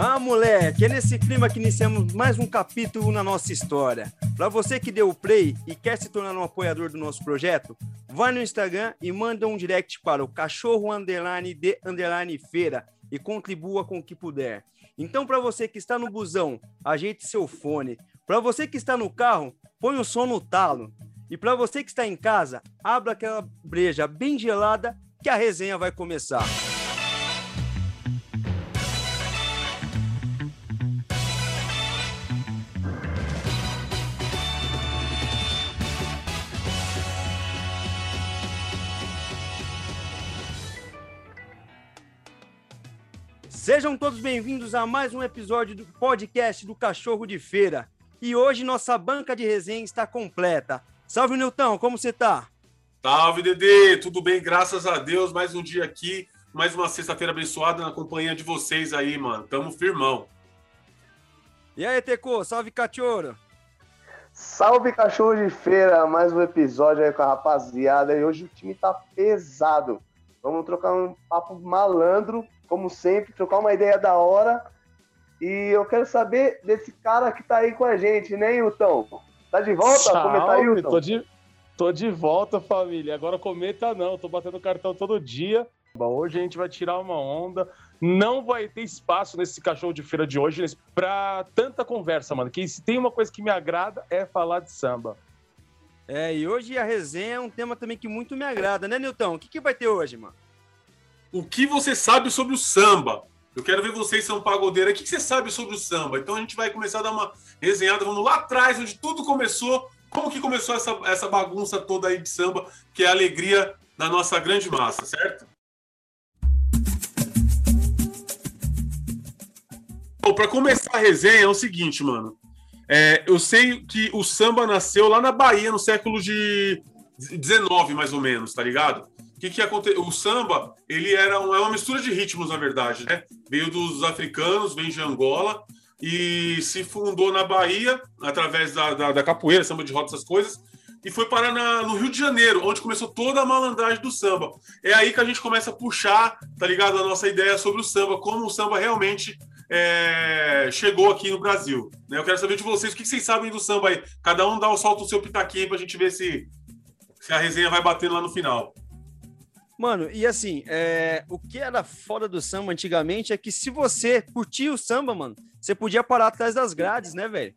Ah, moleque, é nesse clima que iniciamos mais um capítulo na nossa história. Para você que deu o play e quer se tornar um apoiador do nosso projeto, vai no Instagram e manda um direct para o cachorro underline de underline feira e contribua com o que puder. Então, para você que está no busão, ajeite seu fone. Para você que está no carro, põe o som no talo. E para você que está em casa, abra aquela breja bem gelada que a resenha vai começar. Sejam todos bem-vindos a mais um episódio do podcast do Cachorro de Feira. E hoje nossa banca de resenha está completa. Salve, Nilton, como você tá? Salve, Dedê! Tudo bem, graças a Deus. Mais um dia aqui, mais uma sexta-feira abençoada na companhia de vocês aí, mano. Tamo firmão. E aí, Teco, salve, Cachorro! Salve, Cachorro de Feira! Mais um episódio aí com a rapaziada. E hoje o time tá pesado. Vamos trocar um papo malandro como sempre, trocar uma ideia da hora. E eu quero saber desse cara que tá aí com a gente, né, Hilton? Tá de volta? Salve, Comenta, Hilton. Tô de, tô de volta, família. Agora cometa não, tô batendo cartão todo dia. Bom, hoje a gente vai tirar uma onda. Não vai ter espaço nesse cachorro de feira de hoje pra tanta conversa, mano. Que se tem uma coisa que me agrada é falar de samba. É, e hoje a resenha é um tema também que muito me agrada, né, Nilton? O que, que vai ter hoje, mano? O que você sabe sobre o samba. Eu quero ver vocês, são pagodeiros, o que você sabe sobre o samba? Então a gente vai começar a dar uma resenhada, vamos lá atrás, onde tudo começou, como que começou essa, essa bagunça toda aí de samba, que é a alegria da nossa grande massa, certo? Bom, para começar a resenha é o seguinte, mano. É, eu sei que o samba nasceu lá na Bahia no século de 19, mais ou menos, tá ligado? O que, que aconteceu? O samba, ele era uma, é uma mistura de ritmos, na verdade, né? Veio dos africanos, vem de Angola e se fundou na Bahia através da, da, da capoeira, samba de roda, essas coisas, e foi parar na, no Rio de Janeiro, onde começou toda a malandragem do samba. É aí que a gente começa a puxar, tá ligado, a nossa ideia sobre o samba, como o samba realmente é, chegou aqui no Brasil. Né? Eu quero saber de vocês o que vocês sabem do samba aí. Cada um dá o salto o seu pitaquinho pra gente ver se, se a resenha vai batendo lá no final. Mano, e assim, é, o que era foda do samba antigamente é que se você curtia o samba, mano, você podia parar atrás das grades, né, velho?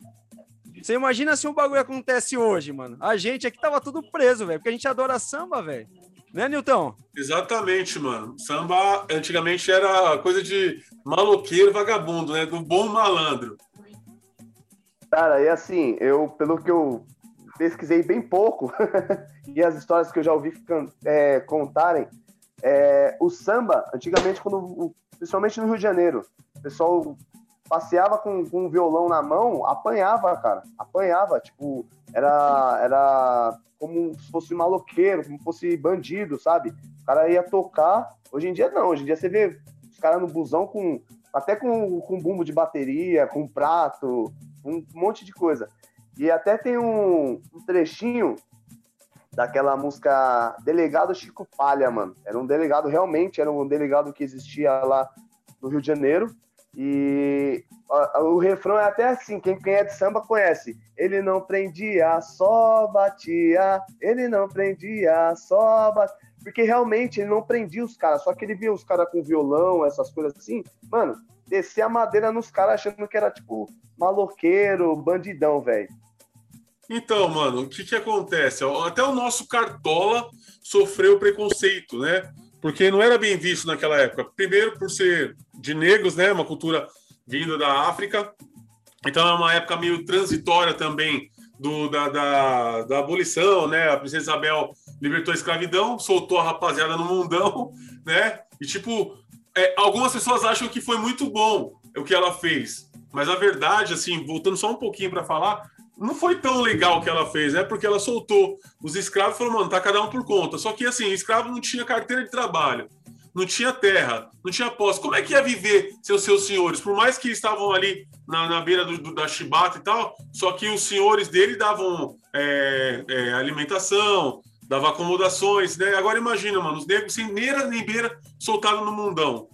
Você imagina se um bagulho acontece hoje, mano. A gente aqui tava tudo preso, velho, porque a gente adora samba, velho. Né, Nilton? Exatamente, mano. Samba antigamente era coisa de maloqueiro vagabundo, né? Do bom malandro. Cara, e assim, eu, pelo que eu pesquisei bem pouco, e as histórias que eu já ouvi é, contarem, é, o samba, antigamente, quando, principalmente no Rio de Janeiro, o pessoal passeava com, com um violão na mão, apanhava, cara, apanhava, tipo, era, era como se fosse maloqueiro, como se fosse bandido, sabe? O cara ia tocar, hoje em dia não, hoje em dia você vê os caras no busão com, até com, com bumbo de bateria, com prato, um monte de coisa. E até tem um, um trechinho daquela música Delegado Chico Palha, mano. Era um delegado, realmente, era um delegado que existia lá no Rio de Janeiro. E o refrão é até assim, quem, quem é de samba conhece. Ele não prendia, só batia. Ele não prendia, só batia. Porque realmente ele não prendia os caras, só que ele via os caras com violão, essas coisas assim. Mano, descer a madeira nos caras achando que era tipo maloqueiro, bandidão, velho. Então, mano, o que que acontece? Até o nosso Cartola sofreu preconceito, né? Porque não era bem visto naquela época. Primeiro, por ser de negros, né? Uma cultura vinda da África. Então, é uma época meio transitória também do, da, da, da abolição, né? A princesa Isabel libertou a escravidão, soltou a rapaziada no mundão, né? E, tipo, é, algumas pessoas acham que foi muito bom o que ela fez. Mas a verdade, assim, voltando só um pouquinho para falar, não foi tão legal o que ela fez, né? Porque ela soltou os escravos e falou, mano, tá cada um por conta. Só que, assim, escravo não tinha carteira de trabalho, não tinha terra, não tinha posse. Como é que ia viver seus seus senhores? Por mais que estavam ali na, na beira do, do, da chibata e tal, só que os senhores dele davam é, é, alimentação, davam acomodações, né? Agora imagina, mano, os negros sem neira nem beira soltados no mundão.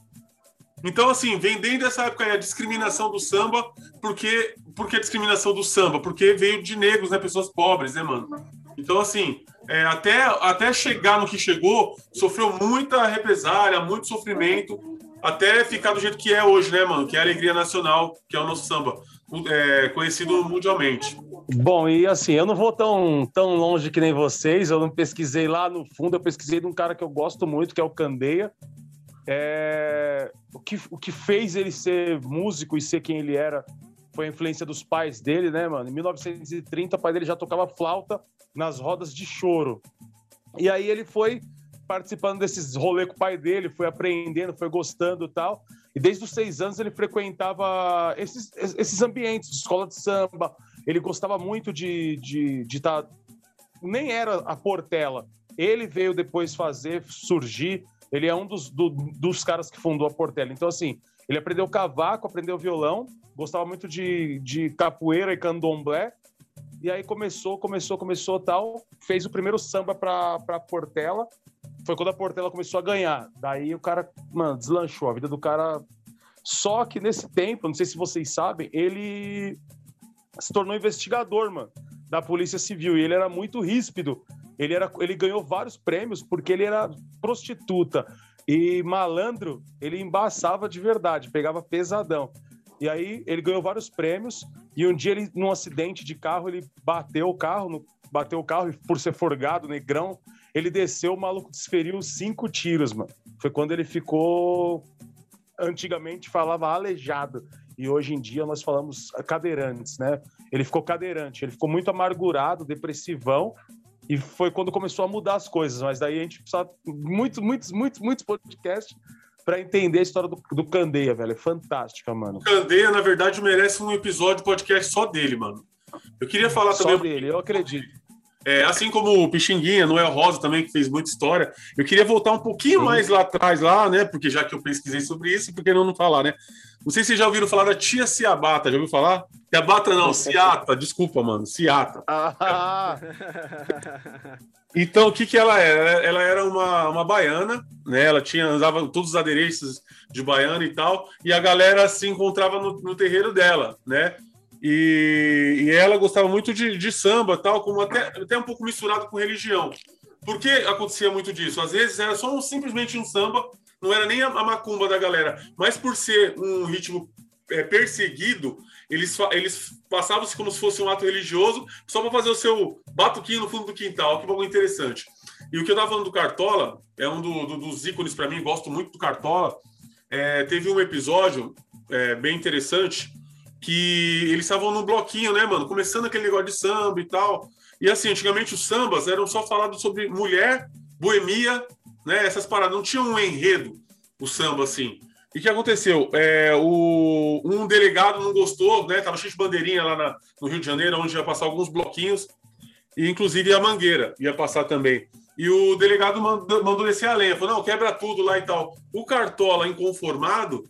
Então, assim, vem desde essa época aí a discriminação do samba, porque, porque a discriminação do samba? Porque veio de negros, né? Pessoas pobres, né, mano? Então, assim, é, até, até chegar no que chegou, sofreu muita represália, muito sofrimento, até ficar do jeito que é hoje, né, mano? Que é a alegria nacional, que é o nosso samba, é, conhecido mundialmente. Bom, e assim, eu não vou tão, tão longe que nem vocês, eu não pesquisei lá no fundo, eu pesquisei de um cara que eu gosto muito, que é o Candeia. É... O, que, o que fez ele ser músico e ser quem ele era foi a influência dos pais dele, né, mano? Em 1930, o pai dele já tocava flauta nas rodas de choro. E aí ele foi participando desses rolês com o pai dele, foi aprendendo, foi gostando e tal. E desde os seis anos ele frequentava esses, esses ambientes escola de samba. Ele gostava muito de estar. De, de tá... Nem era a Portela. Ele veio depois fazer, surgir. Ele é um dos, do, dos caras que fundou a Portela. Então, assim, ele aprendeu cavaco, aprendeu violão, gostava muito de, de capoeira e candomblé. E aí começou, começou, começou tal. Fez o primeiro samba para Portela foi quando a Portela começou a ganhar. Daí o cara, mano, deslanchou a vida do cara. Só que nesse tempo, não sei se vocês sabem, ele se tornou investigador, mano, da Polícia Civil. E ele era muito ríspido. Ele, era, ele ganhou vários prêmios porque ele era prostituta. E malandro, ele embaçava de verdade, pegava pesadão. E aí ele ganhou vários prêmios. E um dia, ele, num acidente de carro, ele bateu o carro, no, bateu o carro por ser forgado, negrão. Ele desceu, o maluco desferiu cinco tiros, mano. Foi quando ele ficou. Antigamente falava aleijado. E hoje em dia nós falamos cadeirantes, né? Ele ficou cadeirante, ele ficou muito amargurado, depressivão. E foi quando começou a mudar as coisas. Mas daí a gente precisa muitos, muitos, muitos, muitos podcasts para entender a história do, do Candeia, velho. É fantástica, mano. Candeia, na verdade, merece um episódio podcast só dele, mano. Eu queria falar só também. Só dele, eu acredito. É, assim como o Pixinguinha, Noel Rosa também, que fez muita história. Eu queria voltar um pouquinho Sim. mais lá atrás, lá, né? Porque já que eu pesquisei sobre isso, por que não, não falar, né? Não sei se vocês já ouviram falar da tia Ciabata, já ouviu falar? Ciabata não, Ciata, desculpa, mano, Ciata. Ah. Então, o que que ela era? Ela era uma, uma baiana, né? Ela tinha, usava todos os adereços de baiana e tal, e a galera se encontrava no, no terreiro dela, né? E, e ela gostava muito de, de samba, tal, como até, até um pouco misturado com religião. Por que acontecia muito disso? Às vezes era só um, simplesmente um samba, não era nem a, a, macumba da galera, mas por ser um ritmo é, perseguido, eles, eles passavam-se como se fosse um ato religioso, só para fazer o seu batuquinho no fundo do quintal. Que bagulho interessante. E o que eu estava falando do Cartola, é um do, do, dos ícones para mim, gosto muito do Cartola. É, teve um episódio é, bem interessante que eles estavam num bloquinho, né, mano? Começando aquele negócio de samba e tal. E assim, antigamente os sambas eram só falados sobre mulher, boemia, né? Essas paradas. Não tinha um enredo, o samba, assim. E o que aconteceu? É, o, um delegado não gostou, né? Tava cheio de bandeirinha lá na, no Rio de Janeiro, onde ia passar alguns bloquinhos, e inclusive a Mangueira ia passar também. E o delegado mandou, mandou descer a lenha, falou: não, quebra tudo lá e tal. O Cartola, inconformado,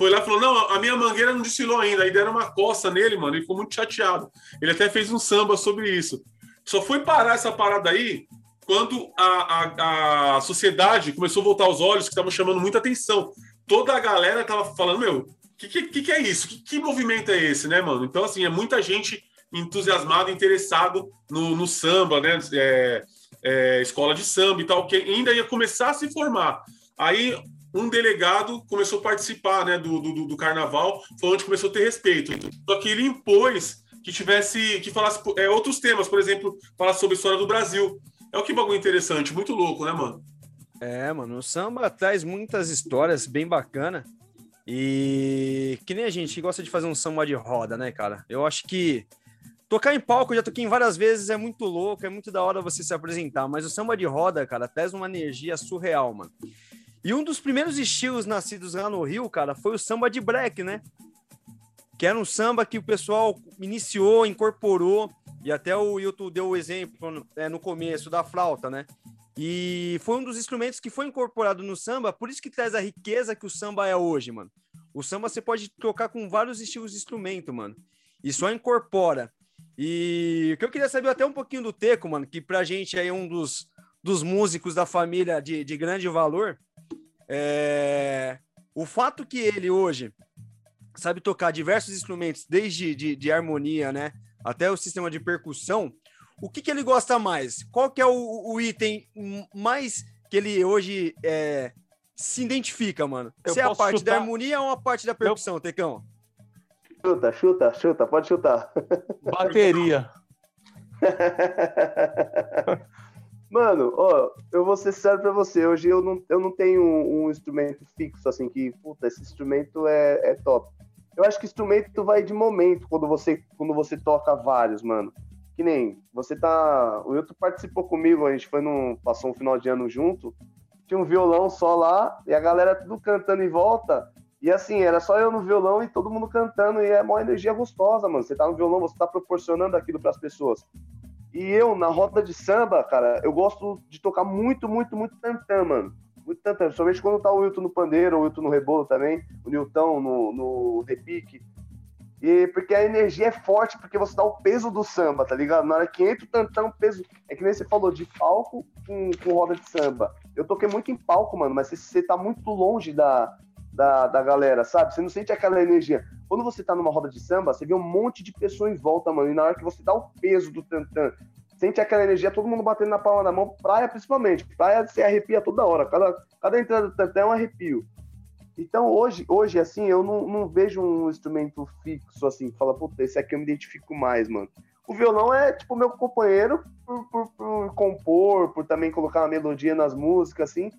foi lá e falou: Não, a minha mangueira não desfilou ainda. Aí deram uma coça nele, mano. Ele ficou muito chateado. Ele até fez um samba sobre isso. Só foi parar essa parada aí quando a, a, a sociedade começou a voltar os olhos, que estavam chamando muita atenção. Toda a galera tava falando: Meu, o que, que, que, é isso? Que, que movimento é esse, né, mano? Então, assim, é muita gente entusiasmado, interessado no, no samba, né? É, é, escola de samba e tal, que ainda ia começar a se formar. Aí um delegado começou a participar né, do, do, do, carnaval, foi onde começou a ter respeito. Só que ele impôs que tivesse, que falasse é, outros temas, por exemplo, falar sobre a história do Brasil. É o que bagulho interessante, muito louco, né, mano? É, mano, o samba traz muitas histórias bem bacana. E que nem a gente que gosta de fazer um samba de roda, né, cara? Eu acho que tocar em palco, eu já toquei várias vezes, é muito louco, é muito da hora você se apresentar, mas o samba de roda, cara, traz uma energia surreal, mano. E um dos primeiros estilos nascidos lá no Rio, cara, foi o samba de black, né? Que era um samba que o pessoal iniciou, incorporou, e até o Hilton deu o exemplo é, no começo da flauta, né? E foi um dos instrumentos que foi incorporado no samba, por isso que traz a riqueza que o samba é hoje, mano. O samba você pode tocar com vários estilos de instrumento, mano. E só incorpora. E o que eu queria saber até um pouquinho do Teco, mano, que pra gente é um dos, dos músicos da família de, de grande valor. É... o fato que ele hoje sabe tocar diversos instrumentos, desde de, de harmonia, né, até o sistema de percussão, o que, que ele gosta mais? Qual que é o, o item mais que ele hoje é, se identifica, mano? Eu Se é a parte chutar... da harmonia ou a parte da percussão, Eu... Tecão? Chuta, chuta, chuta, pode chutar. Bateria. Mano, ó, eu vou ser sério pra você. Hoje eu não, eu não tenho um, um instrumento fixo, assim, que, puta, esse instrumento é, é top. Eu acho que instrumento vai de momento quando você, quando você toca vários, mano. Que nem, você tá. O Wilton participou comigo, a gente foi num. Passou um final de ano junto. Tinha um violão só lá, e a galera tudo cantando em volta. E assim, era só eu no violão e todo mundo cantando, e é uma energia gostosa, mano. Você tá no violão, você tá proporcionando aquilo para as pessoas. E eu, na roda de samba, cara, eu gosto de tocar muito, muito, muito tantã, mano. Muito tantã. Principalmente quando tá o Wilton no pandeiro, o Wilton no rebolo também, o Nilton no, no repique. E porque a energia é forte, porque você dá o peso do samba, tá ligado? Na hora que entra o tantã, o peso. É que nem você falou, de palco com, com roda de samba. Eu toquei muito em palco, mano, mas você, você tá muito longe da, da, da galera, sabe? Você não sente aquela energia. Quando você tá numa roda de samba, você vê um monte de pessoas em volta, mano. E na hora que você dá o peso do tantã, sente aquela energia, todo mundo batendo na palma da mão, praia principalmente. Praia se arrepia toda hora. Cada, cada entrada do tantã é um arrepio. Então, hoje, hoje assim, eu não, não vejo um instrumento fixo, assim, que fala, puta, esse aqui eu me identifico mais, mano. O violão é, tipo, meu companheiro por, por, por compor, por também colocar uma melodia nas músicas, assim.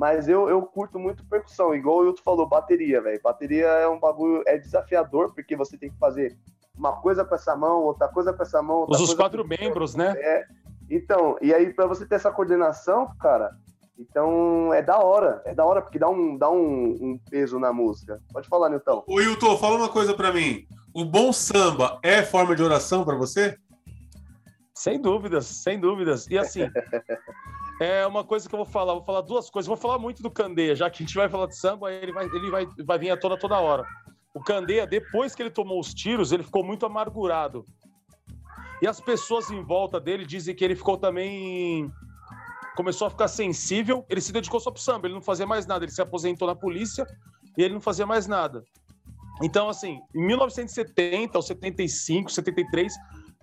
Mas eu, eu curto muito percussão, igual o Hilton falou, bateria, velho. Bateria é um bagulho, é desafiador, porque você tem que fazer uma coisa com essa mão, outra coisa com essa mão. Os quatro membros, né? É. Então, e aí para você ter essa coordenação, cara, então é da hora, é da hora, porque dá um, dá um, um peso na música. Pode falar, Nilton. Ô, Hilton, fala uma coisa para mim. O bom samba é forma de oração para você? Sem dúvidas, sem dúvidas. E assim, É uma coisa que eu vou falar, vou falar duas coisas. Vou falar muito do Candeia, já que a gente vai falar de samba, ele vai, ele vai, vai vir a toda toda hora. O Candeia, depois que ele tomou os tiros, ele ficou muito amargurado. E as pessoas em volta dele dizem que ele ficou também. Começou a ficar sensível. Ele se dedicou só pro samba, ele não fazia mais nada. Ele se aposentou na polícia e ele não fazia mais nada. Então, assim, em 1970 ou 75, 73,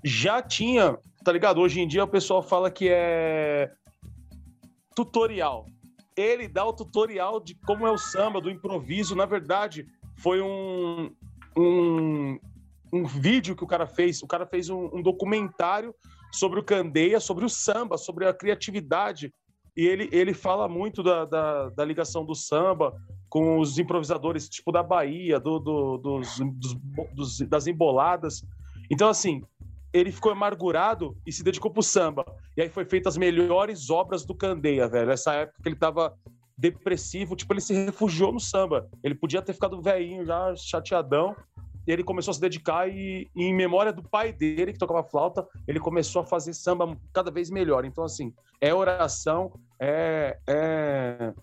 já tinha, tá ligado? Hoje em dia o pessoal fala que é tutorial. Ele dá o tutorial de como é o samba, do improviso. Na verdade, foi um, um, um vídeo que o cara fez. O cara fez um, um documentário sobre o Candeia, sobre o samba, sobre a criatividade. E ele, ele fala muito da, da, da ligação do samba com os improvisadores, tipo da Bahia, do, do dos, dos, dos, das emboladas. Então, assim, ele ficou amargurado e se dedicou pro samba. E aí foi feitas as melhores obras do Candeia, velho. Essa época que ele tava depressivo, tipo, ele se refugiou no samba. Ele podia ter ficado velhinho já, chateadão. E ele começou a se dedicar e, e, em memória do pai dele, que tocava flauta, ele começou a fazer samba cada vez melhor. Então, assim, é oração, é, é,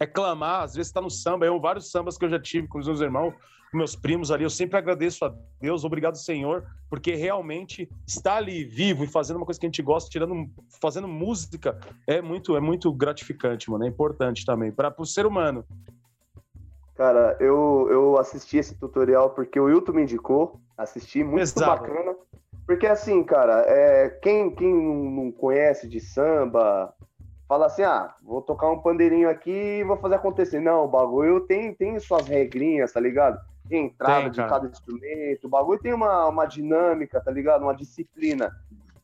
é clamar. Às vezes tá no samba. Eu, vários sambas que eu já tive com os meus irmãos, meus primos ali, eu sempre agradeço a Deus, obrigado Senhor, porque realmente estar ali vivo e fazendo uma coisa que a gente gosta, tirando, fazendo música, é muito, é muito gratificante, mano, é importante também para o ser humano. Cara, eu, eu assisti esse tutorial porque o Wilton me indicou, assisti, muito Exato. bacana. Porque assim, cara, é, quem, quem não conhece de samba, fala assim, ah, vou tocar um pandeirinho aqui e vou fazer acontecer. Não, o bagulho tem, tem suas regrinhas, tá ligado? Entrada tem, de cada instrumento, o bagulho tem uma, uma dinâmica, tá ligado? Uma disciplina.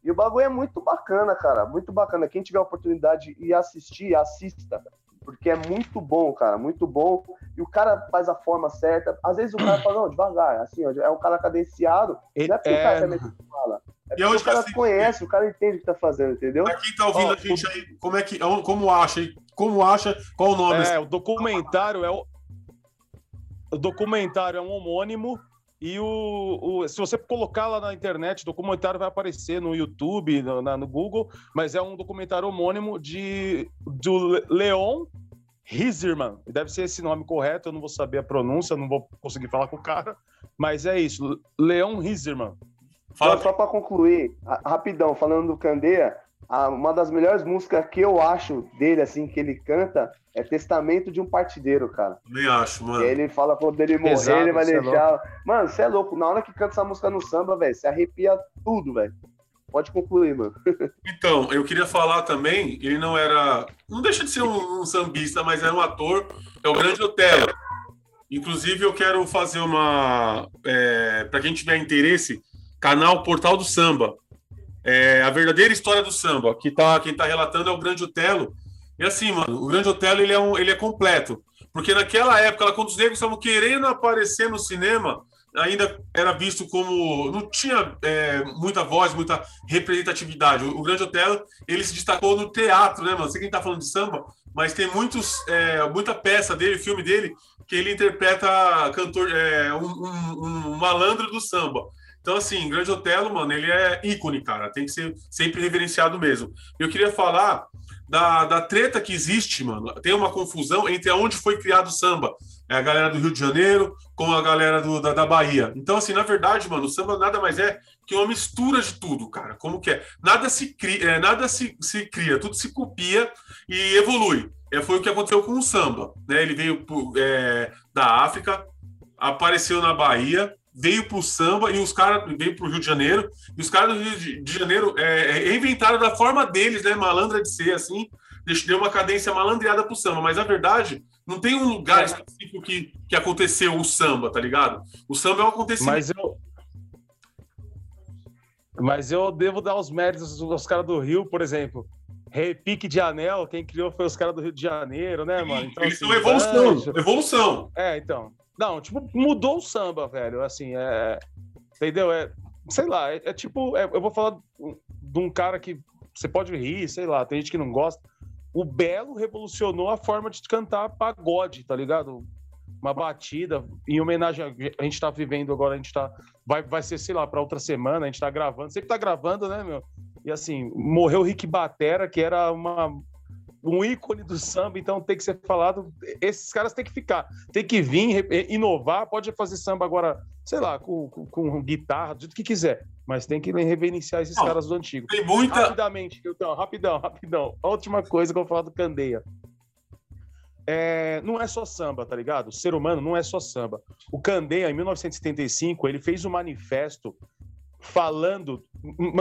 E o bagulho é muito bacana, cara, muito bacana. Quem tiver a oportunidade de ir assistir, assista, porque é muito bom, cara, muito bom. E o cara faz a forma certa. Às vezes o cara fala, não, devagar, assim, ó, é um cara cadenciado. Não é porque é... o cara também fala. É porque o cara conhece, o cara entende o que tá fazendo, entendeu? Pra quem tá ouvindo ó, a gente aí, como é que, como acha, como acha, qual o nome? É, o documentário é o o documentário é um homônimo e o, o, se você colocar lá na internet, o documentário vai aparecer no YouTube, no, na, no Google, mas é um documentário homônimo de do Leon Hizerman. Deve ser esse nome correto, eu não vou saber a pronúncia, não vou conseguir falar com o cara, mas é isso, Leon Hizerman. Fala... Só, só para concluir, rapidão, falando do Candeia, a, uma das melhores músicas que eu acho dele, assim, que ele canta, é Testamento de um Partideiro, cara. Nem acho, mano. E ele fala quando ele morrer, Pesado, ele vai é deixar. mano, você é louco. Na hora que canta essa música no samba, velho, você arrepia tudo, velho. Pode concluir, mano. Então, eu queria falar também, ele não era. Não deixa de ser um, um sambista, mas era um ator, é o Grande Otelo. Inclusive, eu quero fazer uma. É, para quem tiver interesse, canal Portal do Samba. É, a verdadeira história do samba. Que tá, quem tá relatando é o Grande Otelo. E assim, mano, o Grande Otelo ele é, um, ele é completo. Porque naquela época, quando os negros estavam querendo aparecer no cinema, ainda era visto como não tinha é, muita voz, muita representatividade. O, o, Grande Otelo ele se destacou no teatro, né, mano? Sei quem tá falando de samba, mas tem muitos, é, muita peça dele, filme dele, que ele interpreta cantor, é, um, um, um, malandro do samba. Então, assim, Grande Otelo, mano, ele é ícone, cara. Tem que ser sempre reverenciado mesmo. Eu queria falar da, da treta que existe, mano. Tem uma confusão entre onde foi criado o samba. É a galera do Rio de Janeiro com a galera do, da, da Bahia. Então, assim, na verdade, mano, o samba nada mais é que uma mistura de tudo, cara. Como que é? Nada se cria, é, nada se, se cria, tudo se copia e evolui. É, foi o que aconteceu com o samba. Né? Ele veio é, da África, apareceu na Bahia, veio para o samba e os caras veio para o Rio de Janeiro e os caras do Rio de Janeiro é, reinventaram da forma deles, né, malandra de ser assim, deu uma cadência malandreada para o samba. Mas a verdade não tem um lugar específico que, que aconteceu o samba, tá ligado? O samba é um acontecimento. Mas eu, mas eu devo dar os méritos aos caras do Rio, por exemplo. Repique de anel, quem criou foi os caras do Rio de Janeiro, né, mano? Então, Eles assim, são evolução, evolução. É, então. Não, tipo, mudou o samba, velho. Assim, é. Entendeu? É, sei lá, é, é tipo. É, eu vou falar de um cara que você pode rir, sei lá, tem gente que não gosta. O Belo revolucionou a forma de cantar pagode, tá ligado? Uma batida em homenagem a, a gente tá vivendo agora, a gente tá. Vai, vai ser, sei lá, para outra semana, a gente tá gravando. Sempre tá gravando, né, meu? E assim, morreu o Rick Batera, que era uma um ícone do samba, então tem que ser falado. Esses caras têm que ficar, tem que vir, inovar. Pode fazer samba agora, sei lá, com, com, com guitarra, do jeito que quiser, mas tem que reverenciar esses Não, caras do antigo. Tem muita. Rapidamente, então, rapidão, rapidão. A última coisa que eu vou falar do Candeia. É, não é só samba, tá ligado? O ser humano não é só samba. O Candeia, em 1975, ele fez um manifesto falando,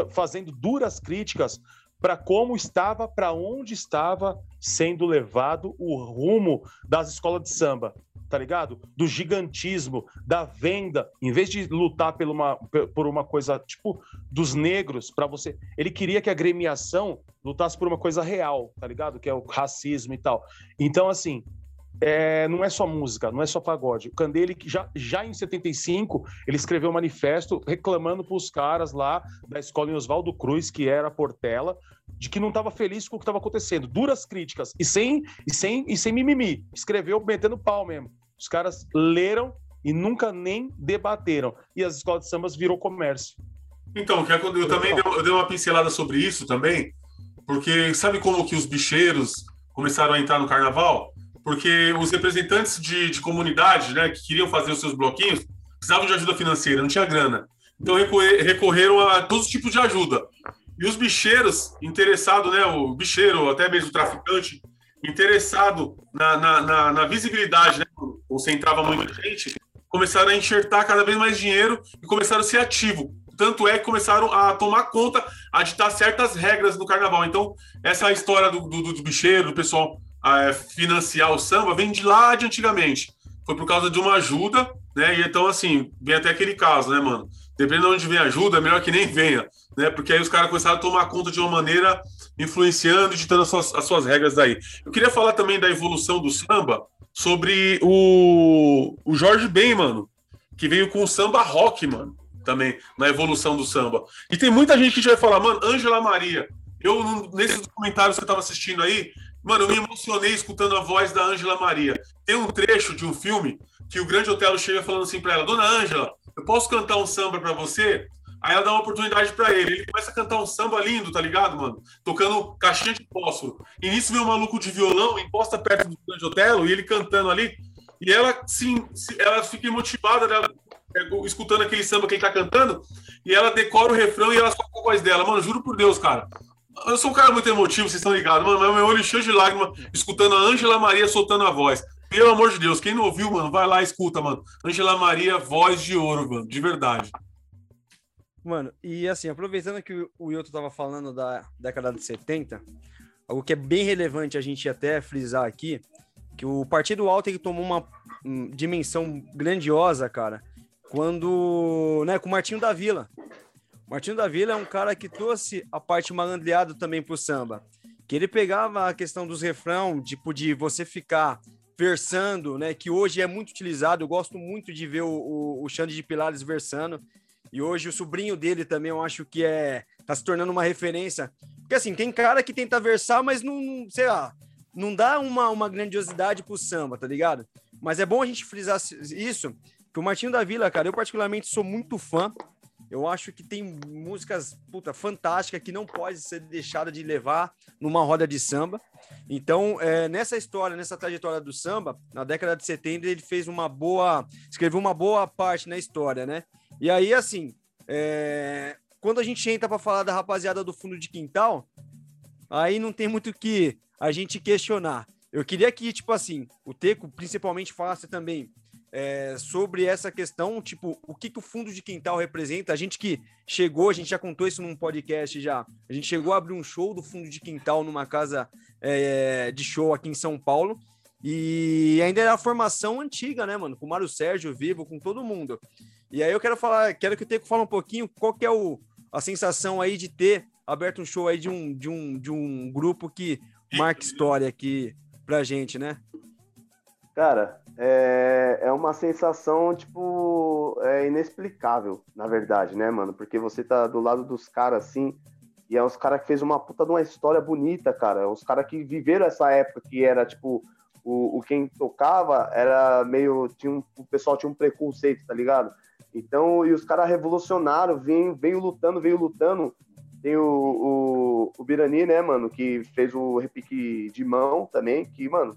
fazendo duras críticas para como estava, para onde estava sendo levado o rumo das escolas de samba, tá ligado? Do gigantismo, da venda, em vez de lutar por uma, por uma coisa tipo dos negros, para você, ele queria que a gremiação lutasse por uma coisa real, tá ligado? Que é o racismo e tal. Então, assim, é, não é só música, não é só pagode. O Candele, já, já em 75, ele escreveu um manifesto reclamando para os caras lá da escola em Oswaldo Cruz, que era Portela, de que não estava feliz com o que estava acontecendo. Duras críticas e sem, e, sem, e sem mimimi. Escreveu metendo pau mesmo. Os caras leram e nunca nem debateram. E as escolas de sambas virou comércio. Então, eu também eu dei uma pincelada sobre isso também, porque sabe como que os bicheiros começaram a entrar no carnaval? Porque os representantes de, de comunidade, né, que queriam fazer os seus bloquinhos, precisavam de ajuda financeira, não tinha grana. Então recorreram a todos os tipos de ajuda. E os bicheiros interessados, né, o bicheiro, até mesmo o traficante, interessado na, na, na, na visibilidade, né, concentrava muita gente, começaram a enxertar cada vez mais dinheiro e começaram a ser ativo. Tanto é que começaram a tomar conta, a ditar certas regras no carnaval. Então, essa é história do, do, do bicheiro, do pessoal a financiar o samba vem de lá de antigamente. Foi por causa de uma ajuda, né? E então, assim, vem até aquele caso, né, mano? Dependendo de onde vem ajuda, é melhor que nem venha, né? Porque aí os caras começaram a tomar conta de uma maneira influenciando e ditando as suas, as suas regras daí. Eu queria falar também da evolução do samba sobre o, o Jorge Ben, mano, que veio com o samba rock, mano, também, na evolução do samba. E tem muita gente que já vai falar, mano, Ângela Maria. Eu, nesses comentários que eu tava assistindo aí, Mano, eu me emocionei escutando a voz da Ângela Maria. Tem um trecho de um filme que o grande Otelo chega falando assim para ela: Dona Ângela, eu posso cantar um samba para você? Aí ela dá uma oportunidade para ele. Ele começa a cantar um samba lindo, tá ligado, mano? Tocando caixinha de fósforo. E nisso vem um maluco de violão, imposta perto do grande Otelo, e ele cantando ali. E ela, sim, ela fica motivada, né? escutando aquele samba que ele tá cantando, e ela decora o refrão e ela só com a voz dela. Mano, juro por Deus, cara Eu sou um cara muito emotivo, vocês estão ligados, mano. Meu olho cheio de lágrimas, escutando a Ângela Maria soltando a voz. Pelo amor de Deus, quem não ouviu, mano, vai lá e escuta, mano. Ângela Maria, voz de ouro, mano, de verdade. Mano, e assim, aproveitando que o Yoto tava falando da década de 70, algo que é bem relevante a gente até frisar aqui, que o Partido Alto ele tomou uma um, dimensão grandiosa, cara, quando, né, com o Martinho da Vila. Martinho da Vila é um cara que trouxe a parte malandreada também pro samba. Que ele pegava a questão dos refrão, tipo, de você ficar versando, né? Que hoje é muito utilizado. Eu gosto muito de ver o, o, o Xande de Pilares versando. E hoje o sobrinho dele também, eu acho que é tá se tornando uma referência. Porque assim, tem cara que tenta versar, mas não, sei lá, não dá uma, uma grandiosidade pro samba, tá ligado? Mas é bom a gente frisar isso, que o Martinho da Vila, cara, eu particularmente sou muito fã. Eu acho que tem músicas, puta, fantásticas que não pode ser deixada de levar numa roda de samba. Então, é, nessa história, nessa trajetória do samba, na década de 70, ele fez uma boa. escreveu uma boa parte na história, né? E aí, assim, é, quando a gente entra para falar da rapaziada do fundo de quintal, aí não tem muito que a gente questionar. Eu queria que, tipo assim, o Teco principalmente falasse também é, sobre essa questão, tipo, o que, que o fundo de quintal representa. A gente que chegou, a gente já contou isso num podcast já. A gente chegou a abrir um show do fundo de quintal numa casa é, de show aqui em São Paulo. E ainda era a formação antiga, né, mano? Com o Mário Sérgio vivo, com todo mundo. E aí eu quero falar, quero que o Teco fale um pouquinho qual que é o, a sensação aí de ter aberto um show aí de um, de um, de um grupo que marca história aqui pra gente, né? Cara, é, é uma sensação, tipo, é inexplicável, na verdade, né, mano? Porque você tá do lado dos caras assim, e é os caras que fez uma puta de uma história bonita, cara. É os caras que viveram essa época que era, tipo, o, o quem tocava era meio. Tinha um, o pessoal tinha um preconceito, tá ligado? Então, e os caras revolucionaram, veio, veio lutando, veio lutando. Tem o, o, o Birani, né, mano, que fez o repique de mão também, que, mano,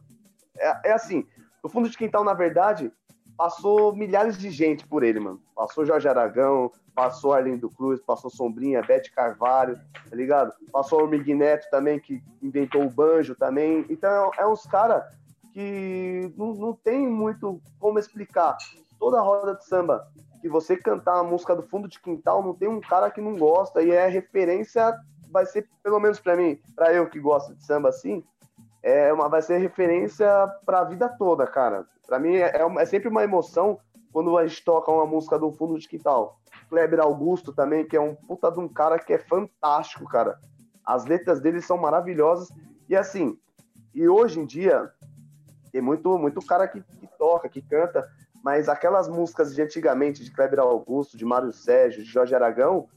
é, é assim, no fundo de quintal, na verdade, passou milhares de gente por ele, mano. Passou Jorge Aragão, passou Arlindo Cruz, passou Sombrinha, Bete Carvalho, tá ligado? Passou o Mig Neto também, que inventou o banjo também. Então, é uns caras que não, não tem muito como explicar. Toda roda de samba que você cantar a música do fundo de quintal, não tem um cara que não gosta, e é referência, vai ser, pelo menos para mim, para eu que gosto de samba assim, é uma, vai ser referência para a vida toda, cara. Para mim é, é, é, sempre uma emoção quando a gente toca uma música do fundo de quintal. Kleber Augusto também, que é um puta de um cara que é fantástico, cara. As letras dele são maravilhosas. E assim, e hoje em dia, tem muito, muito cara que, que toca, que canta, mas aquelas músicas de antigamente, de Kleber Augusto, de Mário Sérgio, de Jorge Aragão,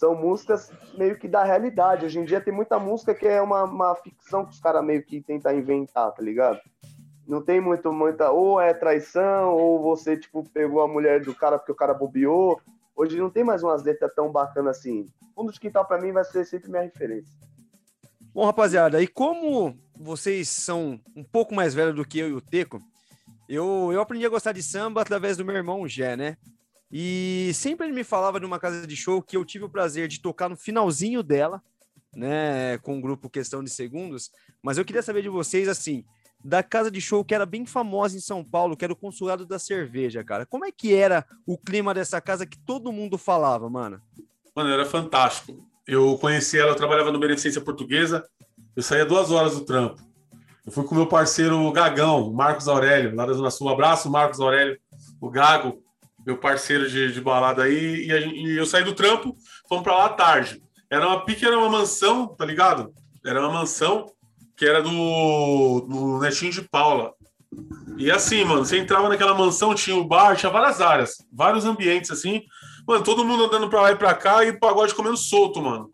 são músicas meio que da realidade. Hoje em dia tem muita música que é uma, uma ficção que os caras meio que tentam inventar, tá ligado? Não tem muito, muita. Ou é traição, ou você, tipo, pegou a mulher do cara porque o cara bobeou. Hoje não tem mais umas letras tão bacanas assim. Fundo de Quintal, para mim, vai ser sempre minha referência. Bom, rapaziada, e como vocês são um pouco mais velhos do que eu e o Teco, eu, eu aprendi a gostar de samba através do meu irmão Gé, né? E sempre ele me falava de uma casa de show que eu tive o prazer de tocar no finalzinho dela, né? Com o grupo Questão de Segundos. Mas eu queria saber de vocês, assim, da casa de show que era bem famosa em São Paulo, que era o Consulado da Cerveja, cara. Como é que era o clima dessa casa que todo mundo falava, mano? Mano, era fantástico. Eu conheci ela, eu trabalhava no Beneficência Portuguesa, eu saía duas horas do trampo. Eu fui com meu parceiro Gagão, Marcos Aurélio, lá da Zona Sul. Um abraço, Marcos Aurélio, o Gago, meu parceiro de, de balada aí. E, gente, e, eu saí do trampo, fomos pra lá à tarde. Era uma pique, era uma mansão, tá ligado? Era uma mansão que era do, do Netinho de Paula. E assim, mano, você entrava naquela mansão, tinha o bar, tinha várias áreas, vários ambientes assim. Mano, todo mundo andando pra lá e pra cá e o pagode comendo solto, mano.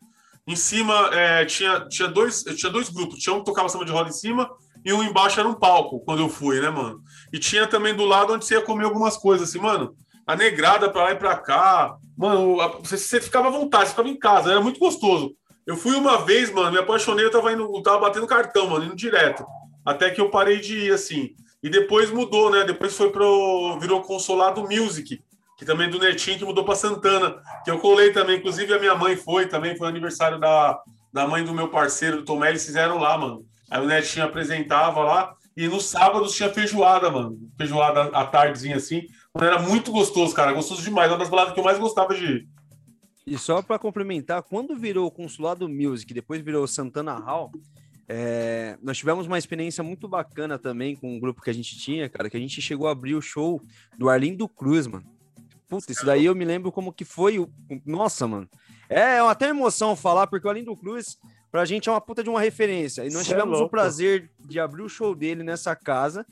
Em cima é, tinha, tinha, dois, tinha dois grupos. Tinha um que tocava samba de roda em cima e um embaixo era um palco, quando eu fui, né, mano? E tinha também do lado onde você ia comer algumas coisas, assim, mano. A negrada pra lá e pra cá. Mano, você, você ficava à vontade, você ficava em casa, era muito gostoso. Eu fui uma vez, mano, me apaixonei, eu tava indo, eu tava batendo cartão, mano, indo direto. Até que eu parei de ir, assim. E depois mudou, né? Depois foi pro. virou Consolado Music que também do Netinho, que mudou para Santana, que eu colei também, inclusive a minha mãe foi também, foi aniversário da, da mãe do meu parceiro, do Tomé, eles fizeram lá, mano. Aí o Netinho apresentava lá, e nos sábados tinha feijoada, mano. Feijoada à tardezinha assim. Era muito gostoso, cara. Gostoso demais. Uma das baladas que eu mais gostava de ir. E só para complementar, quando virou o Consulado Music, depois virou Santana Hall, é, nós tivemos uma experiência muito bacana também com o grupo que a gente tinha, cara, que a gente chegou a abrir o show do Arlindo Cruz, mano. Puta, isso daí eu me lembro como que foi o. Nossa, mano. É, é até emoção falar, porque o Arlindo Cruz, pra gente, é uma puta de uma referência. E nós Cê é tivemos é o prazer de abrir o show dele nessa casa.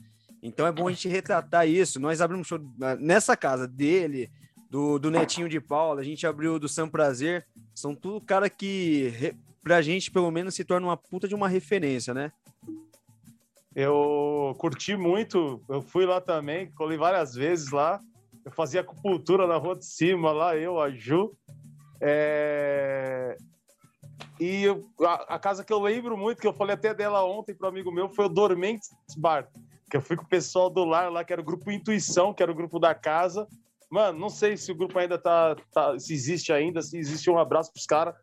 Então é bom a gente retratar isso. Nós abrimos show nessa casa dele, do, do Netinho de Paula, a gente abriu do Sam Prazer. São tudo cara que, pra gente, pelo menos, se torna uma puta de uma referência, né? Eu curti muito, eu fui lá também, colei várias vezes lá. Eu fazia acupuntura na rua de cima, lá eu, a Ju. É... E eu, a, a, casa que eu lembro muito, que eu falei até dela ontem para um amigo meu, foi o Dormentes Bar. Que eu fui com o pessoal do lar lá, que era o grupo Intuição, que era o grupo da casa. Mano, não sei se o grupo ainda tá, tá se existe ainda, se existe um abraço pros caras.